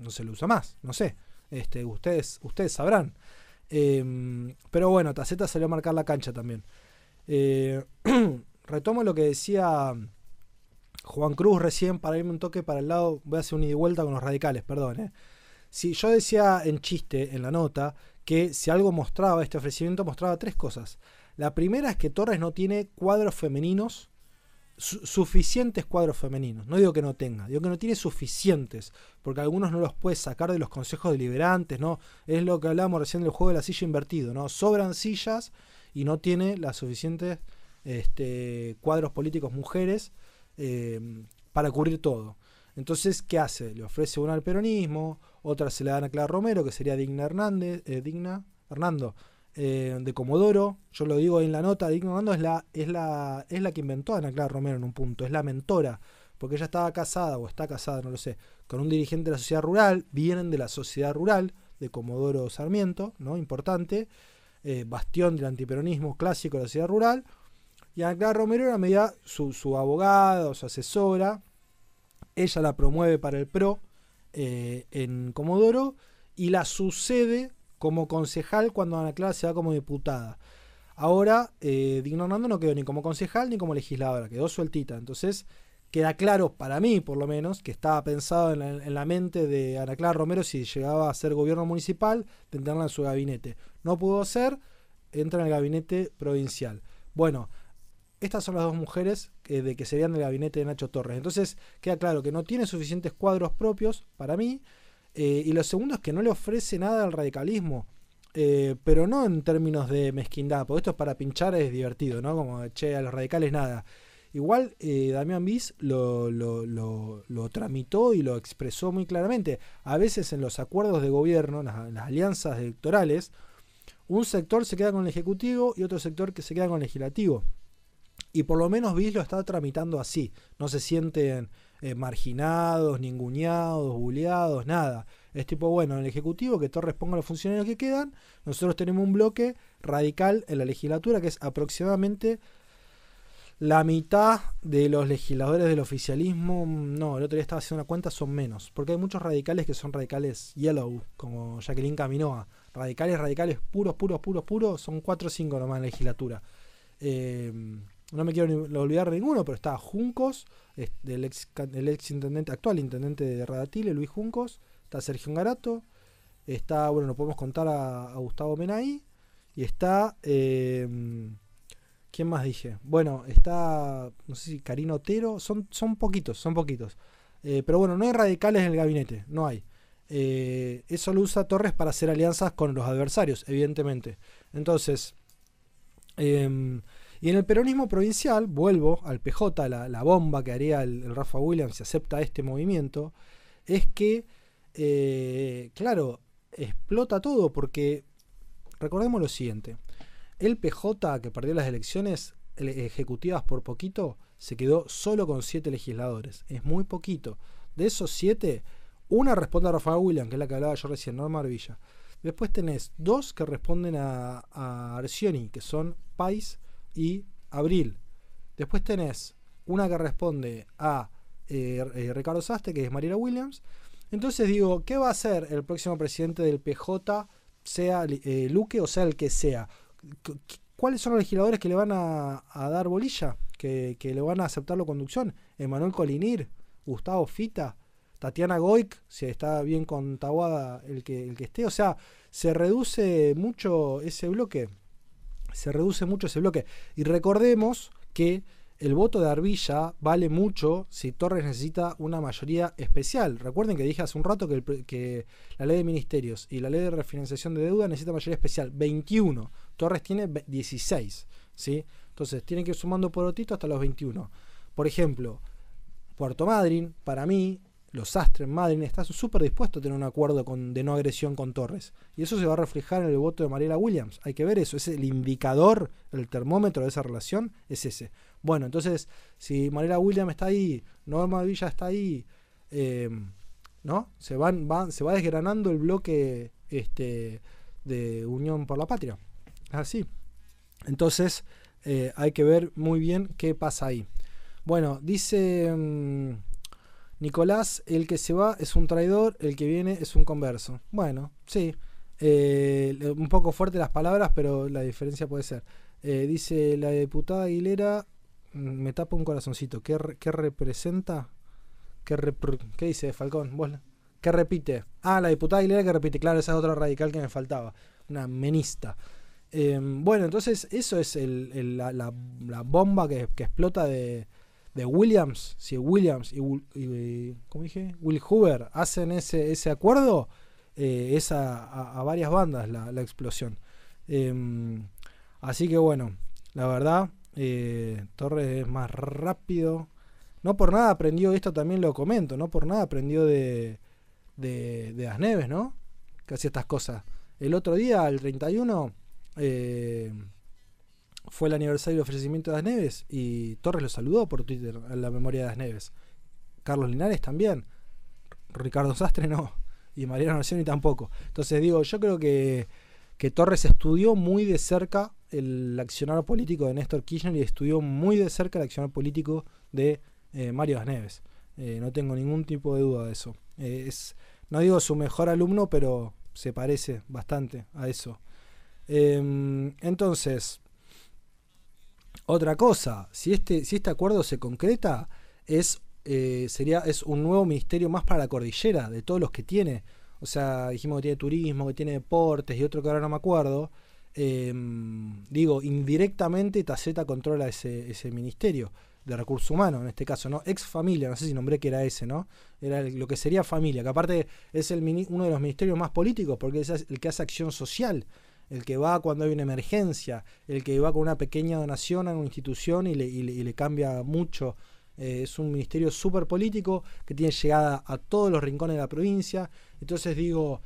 [SPEAKER 1] no se lo usa más, no sé. Este, ustedes, ustedes sabrán. Em, pero bueno, Taceta salió a marcar la cancha también. Eh, retomo lo que decía Juan Cruz recién para irme un toque para el lado, voy a hacer un ida y vuelta con los radicales, perdón. ¿eh? Si yo decía en chiste, en la nota, que si algo mostraba este ofrecimiento, mostraba tres cosas. La primera es que Torres no tiene cuadros femeninos, suficientes cuadros femeninos. No digo que no tenga, digo que no tiene suficientes, porque algunos no los puede sacar de los consejos deliberantes, ¿no? Es lo que hablábamos recién del juego de la silla invertido, ¿no? Sobran sillas y no tiene las suficientes este, cuadros políticos mujeres eh, para cubrir todo. Entonces, ¿qué hace? Le ofrece una al peronismo, otra se le dan a Clara Romero, que sería Digna Hernández, eh, Digna Hernando, eh, de Comodoro. Yo lo digo en la nota, Digna Hernando es la, es la, es la que inventó a Ana Clara Romero en un punto, es la mentora, porque ella estaba casada o está casada, no lo sé, con un dirigente de la sociedad rural, vienen de la sociedad rural, de Comodoro Sarmiento, ¿no? Importante. eh, bastión del antiperonismo clásico de la ciudad rural. Y Ana Clara Romero era media su, su abogada o su asesora. Ella la promueve para el PRO eh, en Comodoro y la sucede como concejal cuando Ana Clara se va como diputada. Ahora, eh, Digno Hernando no quedó ni como concejal ni como legisladora, quedó sueltita. Entonces, queda claro para mí, por lo menos, que estaba pensado en la, mente de Ana Clara Romero si llegaba a ser gobierno municipal, de tenerla en su gabinete. No pudo ser, entra en el gabinete provincial. Bueno, estas son las dos mujeres de que serían del gabinete de Nacho Torres. Entonces, queda claro que no tiene suficientes cuadros propios para mí. Eh, y lo segundo es que no le ofrece nada al radicalismo. Eh, pero no en términos de mezquindad, porque esto es para pinchar, es divertido, ¿no? Como, che, a los radicales nada. Igual eh, Damián Bis lo, lo, tramitó y lo expresó muy claramente. A veces en los acuerdos de gobierno, en las, alianzas electorales, un sector se queda con el Ejecutivo y otro sector que se queda con el Legislativo. Y por lo menos Bis lo está tramitando así. No se sienten eh, marginados, ninguneados, buleados, nada. Es tipo, bueno, en el Ejecutivo que Torres ponga los funcionarios que quedan, nosotros tenemos un bloque radical en la legislatura que es aproximadamente la mitad de los legisladores del oficialismo, no, el otro día estaba haciendo una cuenta, son menos. Porque hay muchos radicales que son radicales yellow, como Jacqueline Caminoa. Radicales, radicales puros, puros, puros, puros, son 4 o 5 nomás en la legislatura. Eh, no me quiero olvidar de ninguno, pero está Juncos, el ex actual intendente de Radatile, Luis Juncos, está Sergio Garato, está, bueno, no podemos contar a, Gustavo Menay, y está... Eh, ¿Quién más dije? Bueno, está, no sé si Karino Otero, son, son poquitos, son poquitos. Eh, pero bueno, no hay radicales en el gabinete, no hay. Eh, eso lo usa Torres para hacer alianzas con los adversarios, evidentemente. Entonces, em, y en el peronismo provincial, vuelvo al PJ, la, bomba que haría el, Rafa Williams si acepta este movimiento, es que, eh, claro, explota todo porque recordemos lo siguiente. El PJ, que perdió las elecciones ejecutivas por poquito, se quedó solo con siete legisladores. Es muy poquito. De esos siete, una responde a Rafael William, que es la que hablaba yo recién, Norma Arvilla. Después tenés dos que responden a, a Arcioni, que son Pais y Abril. Después tenés una que responde a eh, eh, Ricardo Saste, que es Mariela Williams. Entonces digo, ¿qué va a hacer el próximo presidente del PJ, sea eh, Luque o sea el que sea? ¿Cuáles son los legisladores que le van a, dar bolilla? Que, le van a aceptar la conducción. Emanuel Colinir, Gustavo Fita, Tatiana Goik, si está bien con el que, el que esté. O sea, se reduce mucho ese bloque. Se reduce mucho ese bloque. Y recordemos que el voto de Arbilla vale mucho si Torres necesita una mayoría especial. Recuerden que dije hace un rato que, la ley de ministerios y la ley de refinanciación de deuda necesita mayoría especial. 21. Torres tiene 16. ¿sí? Entonces tienen que ir sumando por otito hasta los 21. Por ejemplo, Puerto Madryn, para mí, los Astres Madrid están súper dispuestos a tener un acuerdo de no agresión con Torres. Y eso se va a reflejar en el voto de Mariela Williams. Hay que ver eso. Es el indicador, el termómetro de esa relación, es ese. Bueno, entonces, si Mariela Williams está ahí, Norma Villa está ahí, eh, ¿no? Se, van, se va desgranando el bloque este, de Unión por la Patria. Así. Entonces, eh, hay que ver muy bien qué pasa ahí. Bueno, dice... Mm, Nicolás, el que se va es un traidor, el que viene es un converso. Bueno, sí. Eh, un poco fuerte las palabras, pero la diferencia puede ser. Eh, dice la diputada Aguilera, mm, me tapa un corazoncito. ¿Qué, representa? ¿Qué, ¿Qué, dice Falcón? ¿Qué repite? Ah, la diputada Aguilera que repite. Claro, esa es otra radical que me faltaba. Una menista. Em, bueno, entonces eso es la, bomba que explota de, de Williams, si Williams y, dije? Will Hoover hacen ese, ese acuerdo, eh, es a, varias bandas la, explosión. Em, así que bueno, la verdad, eh, Torres es más rápido. No por nada aprendió, esto también lo comento, no por nada aprendió de, de, de las Neves, ¿no? Que hacía estas cosas. El otro día, el 31, eh, fue el aniversario de ofrecimiento de las Neves y Torres lo saludó por Twitter en la memoria de las Neves. Carlos Linares también. Ricardo Sastre no. Y Mariano Narcioni tampoco. Entonces digo, yo creo que que Torres estudió muy de cerca el accionar político de Néstor Kirchner y estudió muy de cerca el accionar político de eh, Mario Neves. Eh, no tengo ningún tipo de duda de eso. Eh, es, no digo su mejor alumno, pero se parece bastante a eso. Em, entonces, otra cosa, si este, si este acuerdo se concreta, es, sería, es un nuevo ministerio más para la cordillera, de todos los que tiene. O sea, dijimos que tiene turismo, que tiene deportes y otro que ahora no me acuerdo. Em, digo, indirectamente Taceta controla ese, ese ministerio de recursos humanos, en este caso, ¿no? Ex familia, no sé si nombré que era ese, ¿no? Era lo que sería familia, que aparte es el uno de los ministerios más políticos, porque es el que hace acción social, el que va cuando hay una emergencia, el que va con una pequeña donación a una institución y le, y le, cambia mucho. Eh, es un ministerio súper político que tiene llegada a todos los rincones de la provincia. Entonces digo,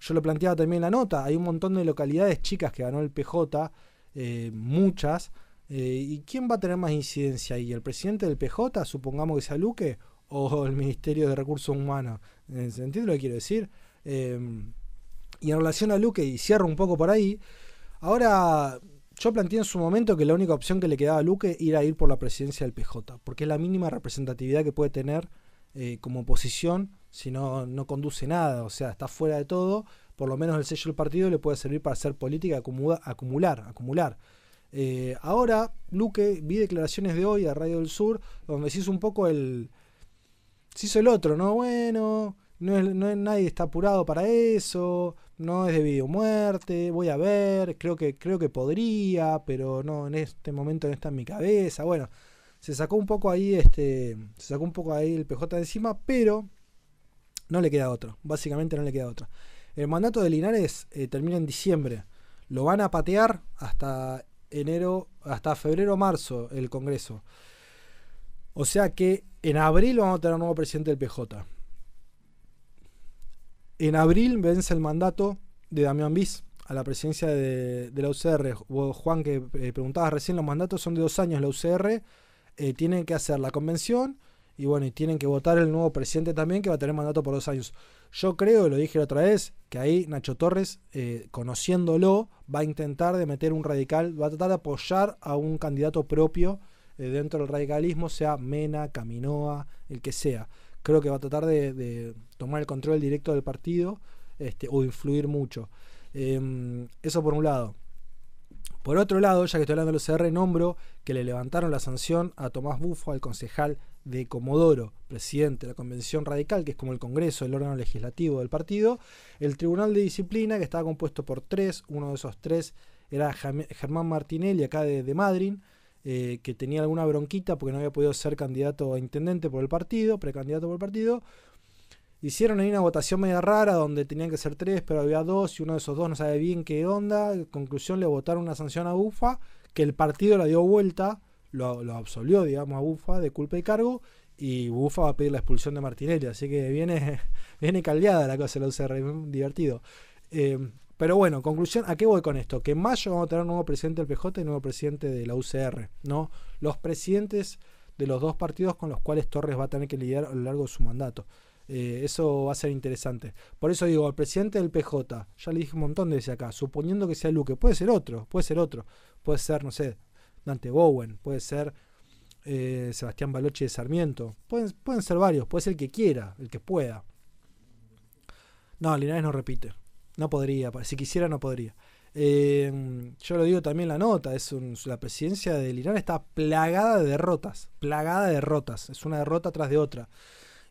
[SPEAKER 1] yo lo planteaba también en la nota, hay un montón de localidades chicas que ganó el PJ, eh, muchas, eh, ¿y quién va a tener más incidencia ahí? ¿El presidente del PJ, supongamos que sea Luque, o el Ministerio de Recursos Humanos? ¿En el sentido lo que quiero decir? Eh, y en relación a Luque, y cierro un poco por ahí, ahora yo planteé en su momento que la única opción que le quedaba a Luque era ir por la presidencia del PJ, porque es la mínima representatividad que puede tener como oposición si no, no conduce nada, o sea, está fuera de todo, por lo menos el sello del partido le puede servir para hacer política, acumular, acumular. acumular. Eh, ahora, Luque, vi declaraciones de hoy a Radio del Sur, donde se hizo un poco el... Se hizo el otro, ¿no? Bueno, no es, no es, nadie está apurado para eso, no es de video muerte, voy a ver, creo que, creo que podría, pero no, en este momento no está en mi cabeza. Bueno, se sacó un poco ahí, este, se sacó un poco ahí el PJ de encima, pero no le queda otro. Básicamente no le queda otro. El mandato de Linares eh, termina en diciembre. Lo van a patear hasta enero, hasta febrero marzo el Congreso. O sea que en abril vamos a tener un nuevo presidente del PJ. En abril vence el mandato de Damián Bis a la presidencia de, la UCR. Juan, que eh, preguntabas recién, los mandatos son de dos años. La UCR eh, tiene que hacer la convención y bueno, y tienen que votar el nuevo presidente también, que va a tener mandato por dos años. Yo creo, lo dije la otra vez, que ahí Nacho Torres, eh, conociéndolo, va a intentar de meter un radical, va a tratar de apoyar a un candidato propio eh, dentro del radicalismo, sea Mena, Caminoa, el que sea. Creo que va a tratar de, tomar el control directo del partido este, o influir mucho. Em, eso por un lado. Por otro lado, ya que estoy hablando de los CR, nombro que le levantaron la sanción a Tomás Bufo, al concejal de Comodoro, presidente de la Convención Radical, que es como el Congreso, el órgano legislativo del partido, el Tribunal de Disciplina, que estaba compuesto por tres, uno de esos tres era Germán Martinelli, acá de, Madrid, eh, que tenía alguna bronquita porque no había podido ser candidato a intendente por el partido, precandidato por el partido, Hicieron ahí una votación media rara donde tenían que ser tres, pero había dos y uno de esos dos no sabe bien qué onda. En conclusión le votaron una sanción a Bufa, que el partido la dio vuelta, lo, absolvió, digamos, a Bufa de culpa y cargo, y Bufa va a pedir la expulsión de Martinelli. Así que viene, viene caldeada la cosa la UCR, divertido. Eh, pero bueno, conclusión, ¿a qué voy con esto? Que en mayo vamos a tener un nuevo presidente del PJ y nuevo presidente de la UCR, ¿no? Los presidentes de los dos partidos con los cuales Torres va a tener que lidiar a lo largo de su mandato. Eh, eso va a ser interesante. Por eso digo, el presidente del PJ, ya le dije un montón de veces acá, suponiendo que sea Luque, puede ser otro, puede ser otro, puede ser, no sé, Dante Bowen, puede ser eh, Sebastián Balochi de Sarmiento, pueden, pueden ser varios, puede ser el que quiera, el que pueda. No, Linares no repite, no podría, si quisiera no podría. Eh, yo lo digo también la nota, es la presidencia de Linares está plagada de derrotas, plagada de derrotas, es una derrota tras de otra.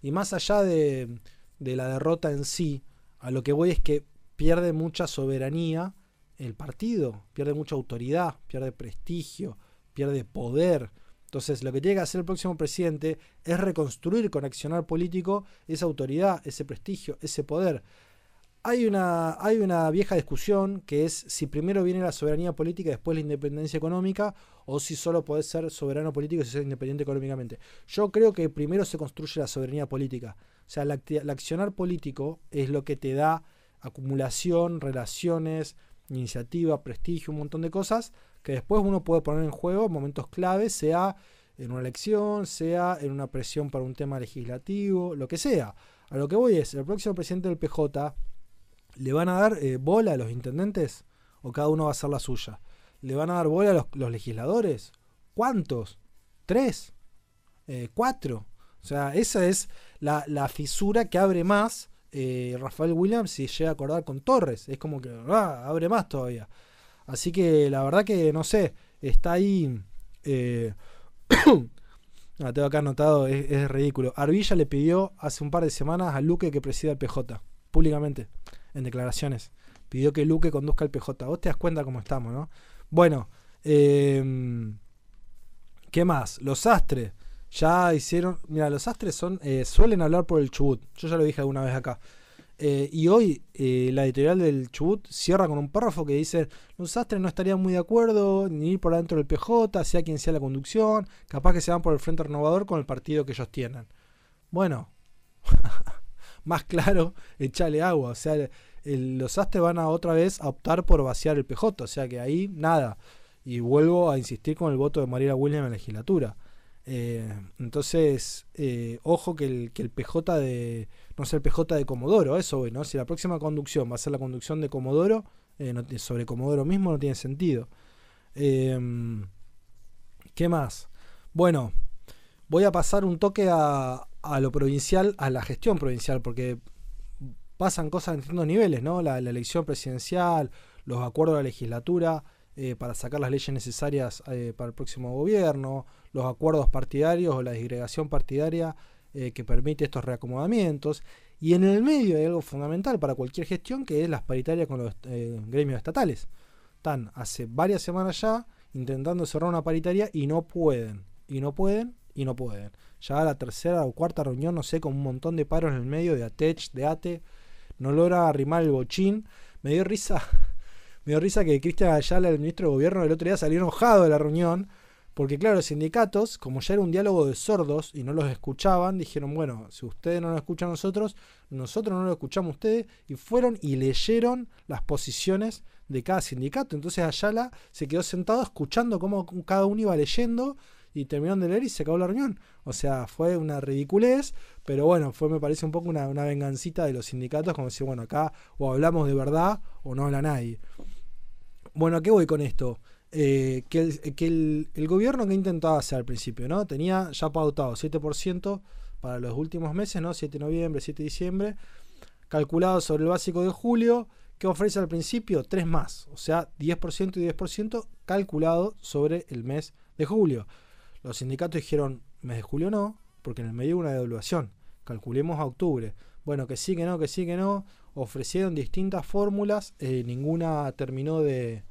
[SPEAKER 1] Y más allá de, la derrota en sí, a lo que voy es que pierde mucha soberanía el partido, pierde mucha autoridad, pierde prestigio, pierde poder. Entonces, lo que tiene que hacer el próximo presidente es reconstruir con accionar político esa autoridad, ese prestigio, ese poder. Hay una, hay una vieja discusión que es si primero viene la soberanía política y después la independencia económica, o si solo podés ser soberano político y ser independiente económicamente. Yo creo que primero se construye la soberanía política. O sea, el accionar político es lo que te da acumulación, relaciones, iniciativa, prestigio, un montón de cosas que después uno puede poner en juego en momentos claves, sea en una elección, sea en una presión para un tema legislativo, lo que sea. A lo que voy es, el próximo presidente del PJ le van a dar eh, bola a los intendentes. o cada uno va a hacer la suya. ¿Le van a dar bola a los, legisladores? ¿Cuántos? ¿Tres? Eh, ¿Cuatro? O sea, esa es la, fisura que abre más eh, Rafael Williams si llega a acordar con Torres. Es como que ah, abre más todavía. Así que la verdad que no sé, está ahí. Eh, ah, tengo acá anotado, es, ridículo. Arvilla le pidió hace un par de semanas a Luque que presida el PJ, públicamente, en declaraciones. Pidió que Luque conduzca el PJ. Vos te das cuenta cómo estamos, ¿no? Bueno, em, ¿qué más? Los Astres. Ya hicieron. Mira, los Astres son, eh, suelen hablar por el Chubut. Yo ya lo dije alguna vez acá. Eh, y hoy eh, la editorial del Chubut cierra con un párrafo que dice, los Astres no estarían muy de acuerdo ni ir por adentro del PJ, sea quien sea la conducción, capaz que se van por el Frente Renovador con el partido que ellos tienen. Bueno, más claro, echale agua. O sea, los Astres van a otra vez a optar por vaciar el PJ, o sea que ahí nada. Y vuelvo a insistir con el voto de Mariela Williams en la legislatura. Eh, entonces, eh, ojo que el, que el PJ de. No sé, el PJ de Comodoro, eso hoy, ¿no? Si la próxima conducción va a ser la conducción de Comodoro, eh, sobre Comodoro mismo no tiene sentido. ¿Qué más? Bueno, voy a pasar un toque a, lo provincial, a la gestión provincial, porque pasan cosas en distintos niveles, ¿no? La, elección presidencial, los acuerdos de la legislatura. Eh, para sacar las leyes necesarias eh, para el próximo gobierno, los acuerdos partidarios o la disgregación partidaria eh, que permite estos reacomodamientos. Y en el medio hay algo fundamental para cualquier gestión que es las paritarias con los gremios estatales. Están hace varias semanas ya intentando cerrar una paritaria y no pueden, y no pueden, y no pueden. Ya la tercera o cuarta reunión, no sé, con un montón de paros en el medio de ATECH, de ATE, no logra arrimar el bochín. Me dio risa me dio risa que Cristian Ayala, el ministro de Gobierno, el otro día salió enojado de la reunión, porque claro, los sindicatos, como ya era un diálogo de sordos y no los escuchaban, dijeron, bueno, si ustedes no nos escuchan a nosotros, nosotros no lo escuchamos a ustedes, y fueron y leyeron las posiciones de cada sindicato. Entonces Ayala se quedó sentado escuchando cómo cada uno iba leyendo y terminaron de leer y se acabó la reunión. O sea, fue una ridiculez, pero bueno, fue me parece un poco una, una vengancita de los sindicatos, como decir, bueno, acá o hablamos de verdad o no habla nadie. Bueno, ¿a qué voy con esto? Eh, que, el, gobierno que intentaba hacer al principio, ¿no? Tenía ya pautado 7% para los últimos meses, ¿no? 7 de noviembre, 7 de diciembre, calculado sobre el básico de julio, que ofrece al principio 3 más, o sea, 10% y 10% calculado sobre el mes de julio. Los sindicatos dijeron, mes de julio no, porque en el medio hubo una devaluación, calculemos a octubre. Bueno, que sí, que no, que sí, que no. Ofrecieron distintas fórmulas, eh, ninguna terminó de,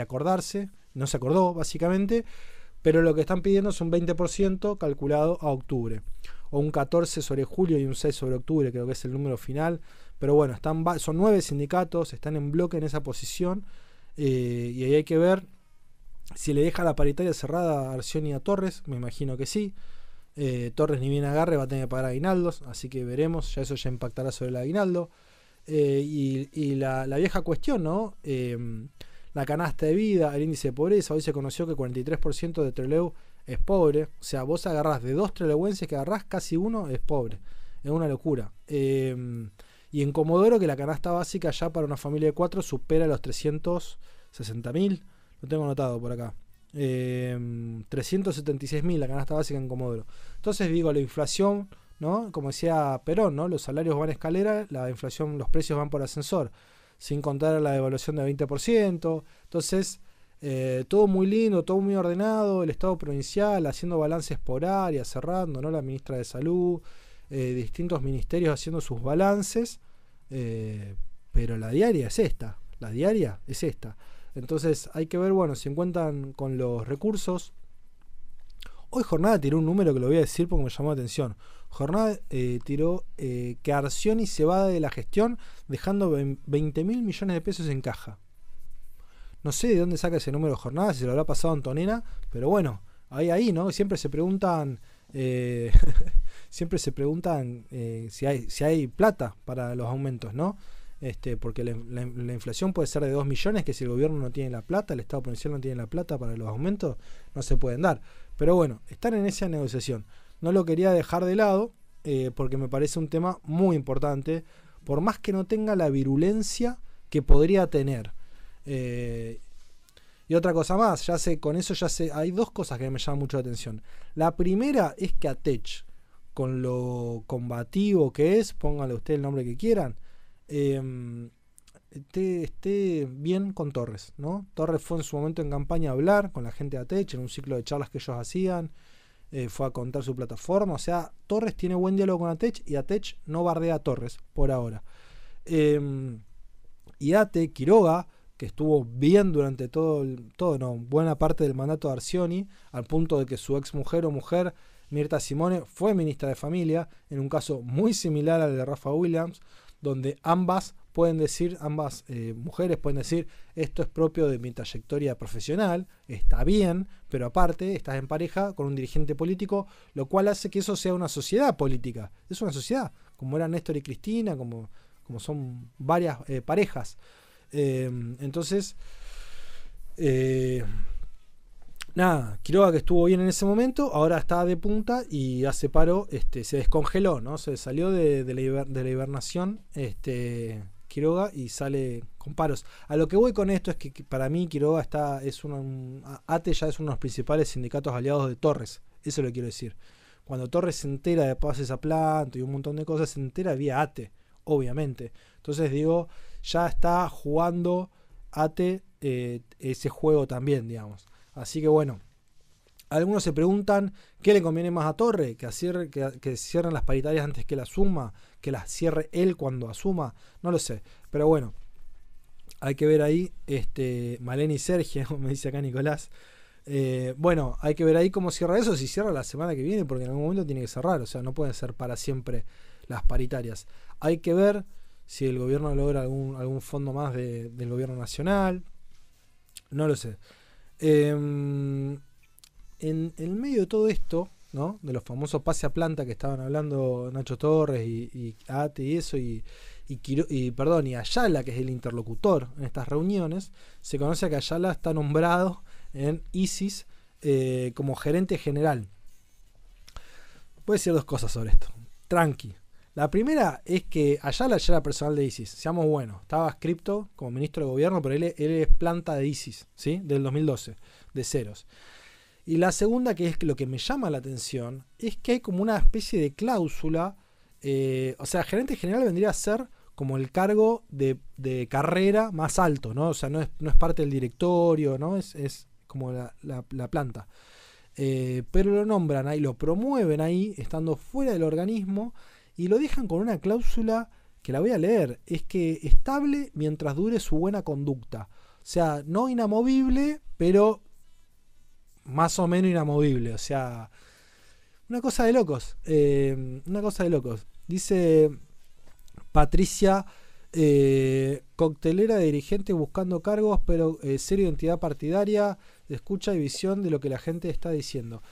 [SPEAKER 1] acordarse, no se acordó básicamente, pero lo que están pidiendo es un 20% calculado a octubre, o un 14 sobre julio y un 6 sobre octubre, creo que es el número final, pero bueno, están, son nueve sindicatos, están en bloque en esa posición, eh, y ahí hay que ver si le deja la paritaria cerrada a Arcioni y a Torres, me imagino que sí. Eh, Torres ni bien agarre va a tener que pagar aguinaldos, así que veremos, ya eso ya impactará sobre el aguinaldo. Eh, y, la, vieja cuestión, ¿no? Em, la canasta de vida, el índice de pobreza. Hoy se conoció que 43% de Trelew es pobre. O sea, vos agarrás de dos trelewenses que agarrás, casi uno es pobre. Es una locura. Y en Comodoro, que la canasta básica ya para una familia de cuatro supera los 360 mil. Lo tengo anotado por acá. Eh, 376 mil la canasta básica en Comodoro. Entonces digo, la inflación ¿no? Como decía Perón, ¿no? Los salarios van a escalera, la inflación, los precios van por ascensor, sin contar la devaluación de 20%. Entonces, eh, todo muy lindo, todo muy ordenado, el Estado provincial haciendo balances por área, cerrando, ¿no? La ministra de Salud, eh, distintos ministerios haciendo sus balances, eh, pero la diaria es esta, la diaria es esta. Entonces hay que ver, bueno, si encuentran con los recursos. Hoy Jornada tiró un número que lo voy a decir porque me llamó la atención. Jornada eh, tiró eh, que Arcioni se va de la gestión dejando 20 mil millones de pesos en caja. No sé de dónde saca ese número Jornada, si se lo habrá pasado a Antonena, pero bueno, ahí, ahí, ¿no? Siempre se preguntan, eh, siempre se preguntan si, hay, si hay plata para los aumentos, ¿no? Este, porque la, inflación puede ser de 2 millones, que si el gobierno no tiene la plata, el Estado provincial no tiene la plata para los aumentos, no se pueden dar. Pero bueno, están en esa negociación no lo quería dejar de lado eh, porque me parece un tema muy importante, por más que no tenga la virulencia que podría tener. Eh, y otra cosa más, ya sé, con eso ya sé, hay dos cosas que me llaman mucho la atención. La primera es que Atech, con lo combativo que es, póngale usted el nombre que quieran, em, esté, bien con Torres, ¿no? Torres fue en su momento en campaña a hablar con la gente de Atech, en un ciclo de charlas que ellos hacían, eh, fue a contar su plataforma, o sea, Torres tiene buen diálogo con Atech y Atech no bardea a Torres por ahora. Em, y Ate, Quiroga, que estuvo bien durante todo, todo no, buena parte del mandato de Arcioni, al punto de que su ex mujer o mujer, Mirta Simone, fue ministra de Familia, en un caso muy similar al de Rafa Williams, donde ambas pueden decir, ambas eh, mujeres pueden decir, esto es propio de mi trayectoria profesional, está bien, pero aparte estás en pareja con un dirigente político, lo cual hace que eso sea una sociedad política. Es una sociedad, como eran Néstor y Cristina, como, como son varias eh, parejas. Em, entonces, eh, nada, Quiroga que estuvo bien en ese momento, ahora está de punta y hace paro, este, se descongeló, ¿no? Se salió de, la, hibernación, este, Quiroga, y sale con paros. A lo que voy con esto es que para mí Quiroga está, es un, ATE ya es uno de los principales sindicatos aliados de Torres, eso lo quiero decir. Cuando Torres se entera de pases a planta y un montón de cosas, se entera vía ATE, obviamente. Entonces digo, ya está jugando ATE eh, ese juego también, digamos. Así que bueno, algunos se preguntan qué le conviene más a Torre, que, cierre, cierren las paritarias antes que la suma, que las cierre él cuando asuma, no lo sé. Pero bueno, hay que ver ahí, este, Maleni y Sergio, me dice acá Nicolás. Eh, bueno, hay que ver ahí cómo cierra eso, si cierra la semana que viene, porque en algún momento tiene que cerrar, o sea, no pueden ser para siempre las paritarias. Hay que ver si el gobierno logra algún fondo más del gobierno nacional. No lo sé. Em, en el medio de todo esto, ¿no? De los famosos pase a planta que estaban hablando Nacho Torres y, Ate y eso, y, perdón, y Ayala, que es el interlocutor en estas reuniones, se conoce que Ayala está nombrado en ISIS eh, como gerente general. Voy decir dos cosas sobre esto. Tranqui, la primera es que Ayala ya era personal de ISIS, seamos buenos. Estaba escrito como ministro de gobierno, pero él, es planta de ISIS, ¿sí? Del 2012, de ceros. Y la segunda, que es lo que me llama la atención, es que hay como una especie de cláusula. Eh, o sea, gerente general vendría a ser como el cargo de, carrera más alto, ¿no? O sea, no es, no es parte del directorio, ¿no? Es, es como la, planta. Eh, pero lo nombran ahí, lo promueven ahí, estando fuera del organismo y lo dejan con una cláusula que la voy a leer, es que estable mientras dure su buena conducta. O sea, no inamovible, pero más o menos inamovible. O sea, una cosa de locos. Eh, una cosa de locos. Dice Patricia, eh, coctelera de dirigente buscando cargos, pero eh, serio identidad partidaria, escucha y visión de lo que la gente está diciendo.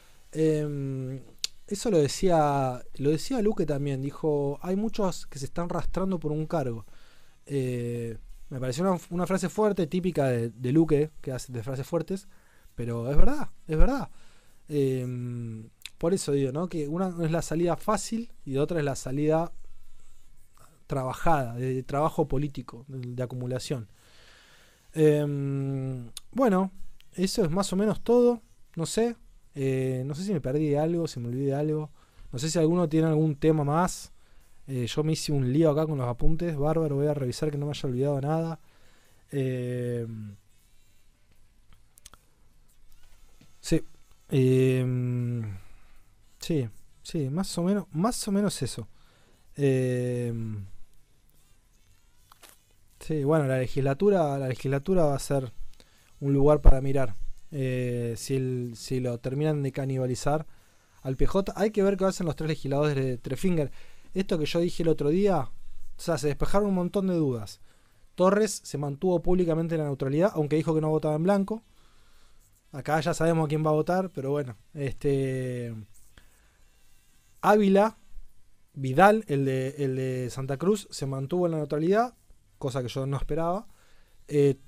[SPEAKER 1] Eso lo decía, lo decía Luque también, dijo, hay muchos que se están rastrando por un cargo. Eh, me pareció una, frase fuerte, típica de, Luque, que hace de frases fuertes, pero es verdad, es verdad. Em, por eso digo, ¿no? Que una es la salida fácil y otra es la salida trabajada, de, trabajo político, de, acumulación. Em, bueno, eso es más o menos todo. No sé, eh, no sé si me perdí de algo, si me olvidé de algo. No sé si alguno tiene algún tema más. Eh, yo me hice un lío acá con los apuntes. Bárbaro, voy a revisar que no me haya olvidado nada. Eh, sí. sí, sí, más o menos, más o menos eso. sí, bueno, la legislatura, la legislatura va a ser un lugar para mirar. Eh, si, lo terminan de canibalizar al PJ. Hay que ver qué hacen los tres legisladores de Trefinger. Esto que yo dije el otro día, o sea, se despejaron un montón de dudas. Torres se mantuvo públicamente en la neutralidad, aunque dijo que no votaba en blanco. Acá ya sabemos a quién va a votar, pero bueno. Este. Ávila, Vidal, el de, el de Santa Cruz, se mantuvo en la neutralidad, cosa que yo no esperaba. Eh,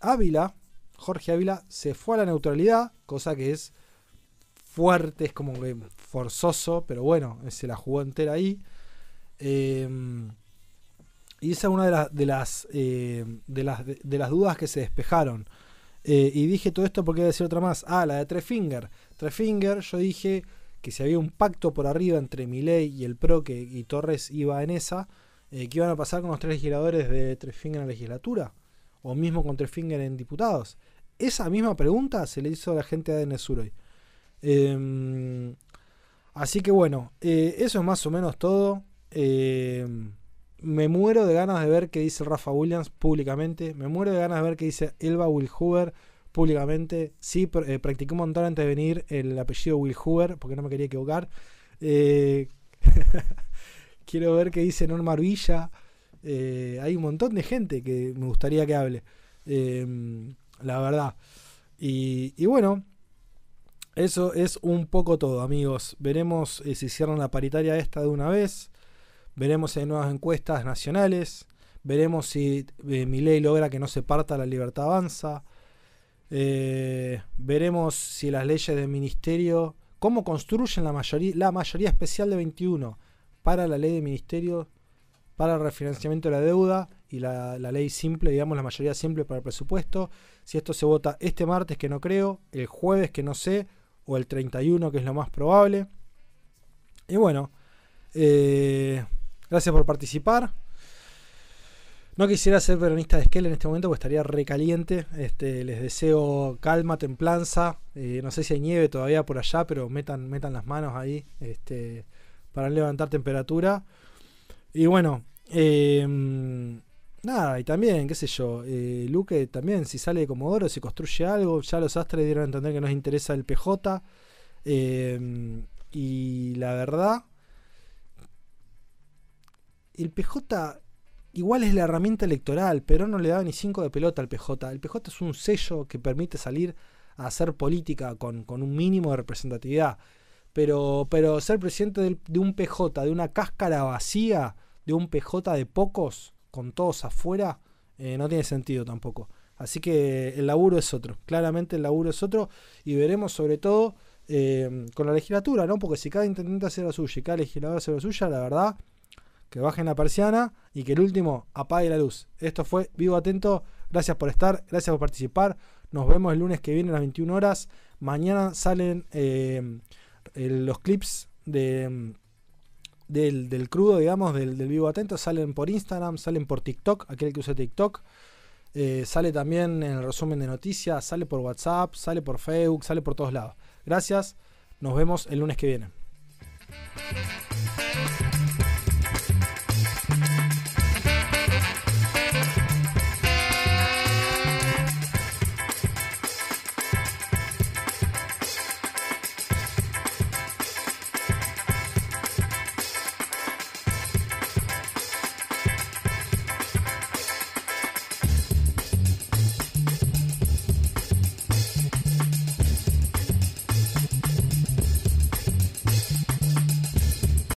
[SPEAKER 1] Ávila, Jorge Ávila se fue a la neutralidad, cosa que es fuerte, es como que forzoso, pero bueno, se la jugó entera ahí. Em, y esa es una de, las de, las, de, las, de, las dudas que se despejaron. Eh, y dije todo esto porque iba a decir otra más. Ah, la de Trefinger. Trefinger, yo dije que si había un pacto por arriba entre Milei y el PRO que, y Torres iba en esa, eh, ¿qué iban a pasar con los tres legisladores de Trefinger en la legislatura? O mismo con Trefinger en diputados. Esa misma pregunta se le hizo a la gente de ADN hoy. Em, así que bueno, eso es más o menos todo. Em, me muero de ganas de ver qué dice Rafa Williams públicamente. Me muero de ganas de ver qué dice Elba Wilhuber públicamente. Sí, eh, practiqué un montón antes de venir el apellido Wilhuber porque no me quería equivocar. Eh, quiero ver qué dice Norma Arvilla. Eh, hay un montón de gente que me gustaría que hable. Em, la verdad. Y, bueno, eso es un poco todo, amigos. Veremos si cierran la paritaria esta de una vez. Veremos si hay nuevas encuestas nacionales. Veremos si eh, mi ley logra que no se parta la libertad avanza. Eh, veremos si las leyes del ministerio, cómo construyen la mayoría, la mayoría especial de 21 para la ley de ministerio, para el refinanciamiento de la deuda y la, ley simple, digamos, la mayoría simple para el presupuesto. Si esto se vota este martes, que no creo, el jueves, que no sé, o el 31, que es lo más probable. Y bueno, eh, Gracias por participar. No quisiera ser peronista de Esquel en este momento porque estaría recaliente. Este, les deseo calma, templanza. Eh, no sé si hay nieve todavía por allá, pero metan, metan las manos ahí este, para levantar temperatura. Y bueno, em, nada, y también, qué sé yo, eh, Luque también, si sale de Comodoro, si construye algo, ya los astres dieron a entender que nos interesa el PJ. Em, y la verdad el PJ igual es la herramienta electoral, pero no le da ni cinco de pelota al PJ. El PJ es un sello que permite salir a hacer política con, un mínimo de representatividad. Pero, pero ser presidente de, un PJ, de una cáscara vacía, de un PJ de pocos, con todos afuera, eh, no tiene sentido tampoco. Así que el laburo es otro. Claramente el laburo es otro. Y veremos sobre todo eh, con la legislatura, ¿no? Porque si cada intendente hace la suya y cada legislador hace la suya, la verdad que bajen la persiana y que el último apague la luz. Esto fue Vivo Atento. Gracias por estar, gracias por participar. Nos vemos el lunes que viene a las 21 horas. Mañana salen eh, los clips de, del, crudo, digamos, del, Vivo Atento. Salen por Instagram, salen por TikTok, aquel que usa TikTok. Eh, sale también en el resumen de noticias, sale por WhatsApp, sale por Facebook, sale por todos lados. Gracias, nos vemos el lunes que viene.